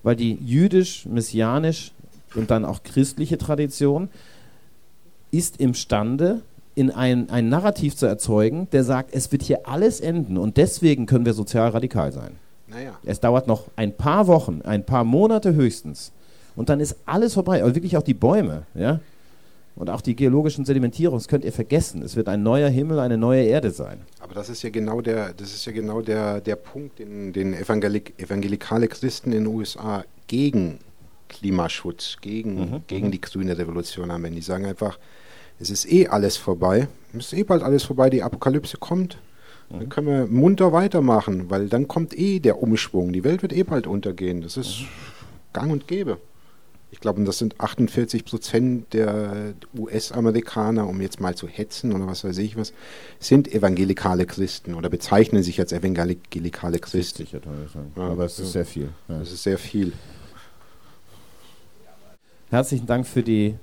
Weil die jüdisch-messianisch und dann auch christliche Tradition, ist imstande, in ein, ein Narrativ zu erzeugen, der sagt, es wird hier alles enden und deswegen können wir sozial radikal sein. Naja. Es dauert noch ein paar Wochen, ein paar Monate höchstens und dann ist alles vorbei. Also wirklich auch die Bäume, ja. Und auch die geologischen Sedimentierungen, das könnt ihr vergessen. Es wird ein neuer Himmel, eine neue Erde sein. Aber das ist ja genau der, das ist ja genau der, der Punkt, den, den Evangelik evangelikale Christen in den USA gegen Klimaschutz, gegen, mhm. gegen mhm. die grüne Revolution haben. Die sagen einfach, es ist eh alles vorbei, es ist eh bald alles vorbei, die Apokalypse kommt. Mhm. Dann können wir munter weitermachen, weil dann kommt eh der Umschwung. Die Welt wird eh bald untergehen. Das ist mhm. gang und gäbe. Ich glaube, das sind 48 Prozent der US-Amerikaner, um jetzt mal zu hetzen oder was weiß ich was, sind evangelikale Christen oder bezeichnen sich als evangelikale Christen. Sicher, ja, aber es ist sehr viel. Ja. Es ist sehr viel. Herzlichen Dank für die,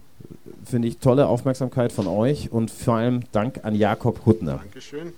finde ich, tolle Aufmerksamkeit von euch und vor allem Dank an Jakob Huttner. Dankeschön.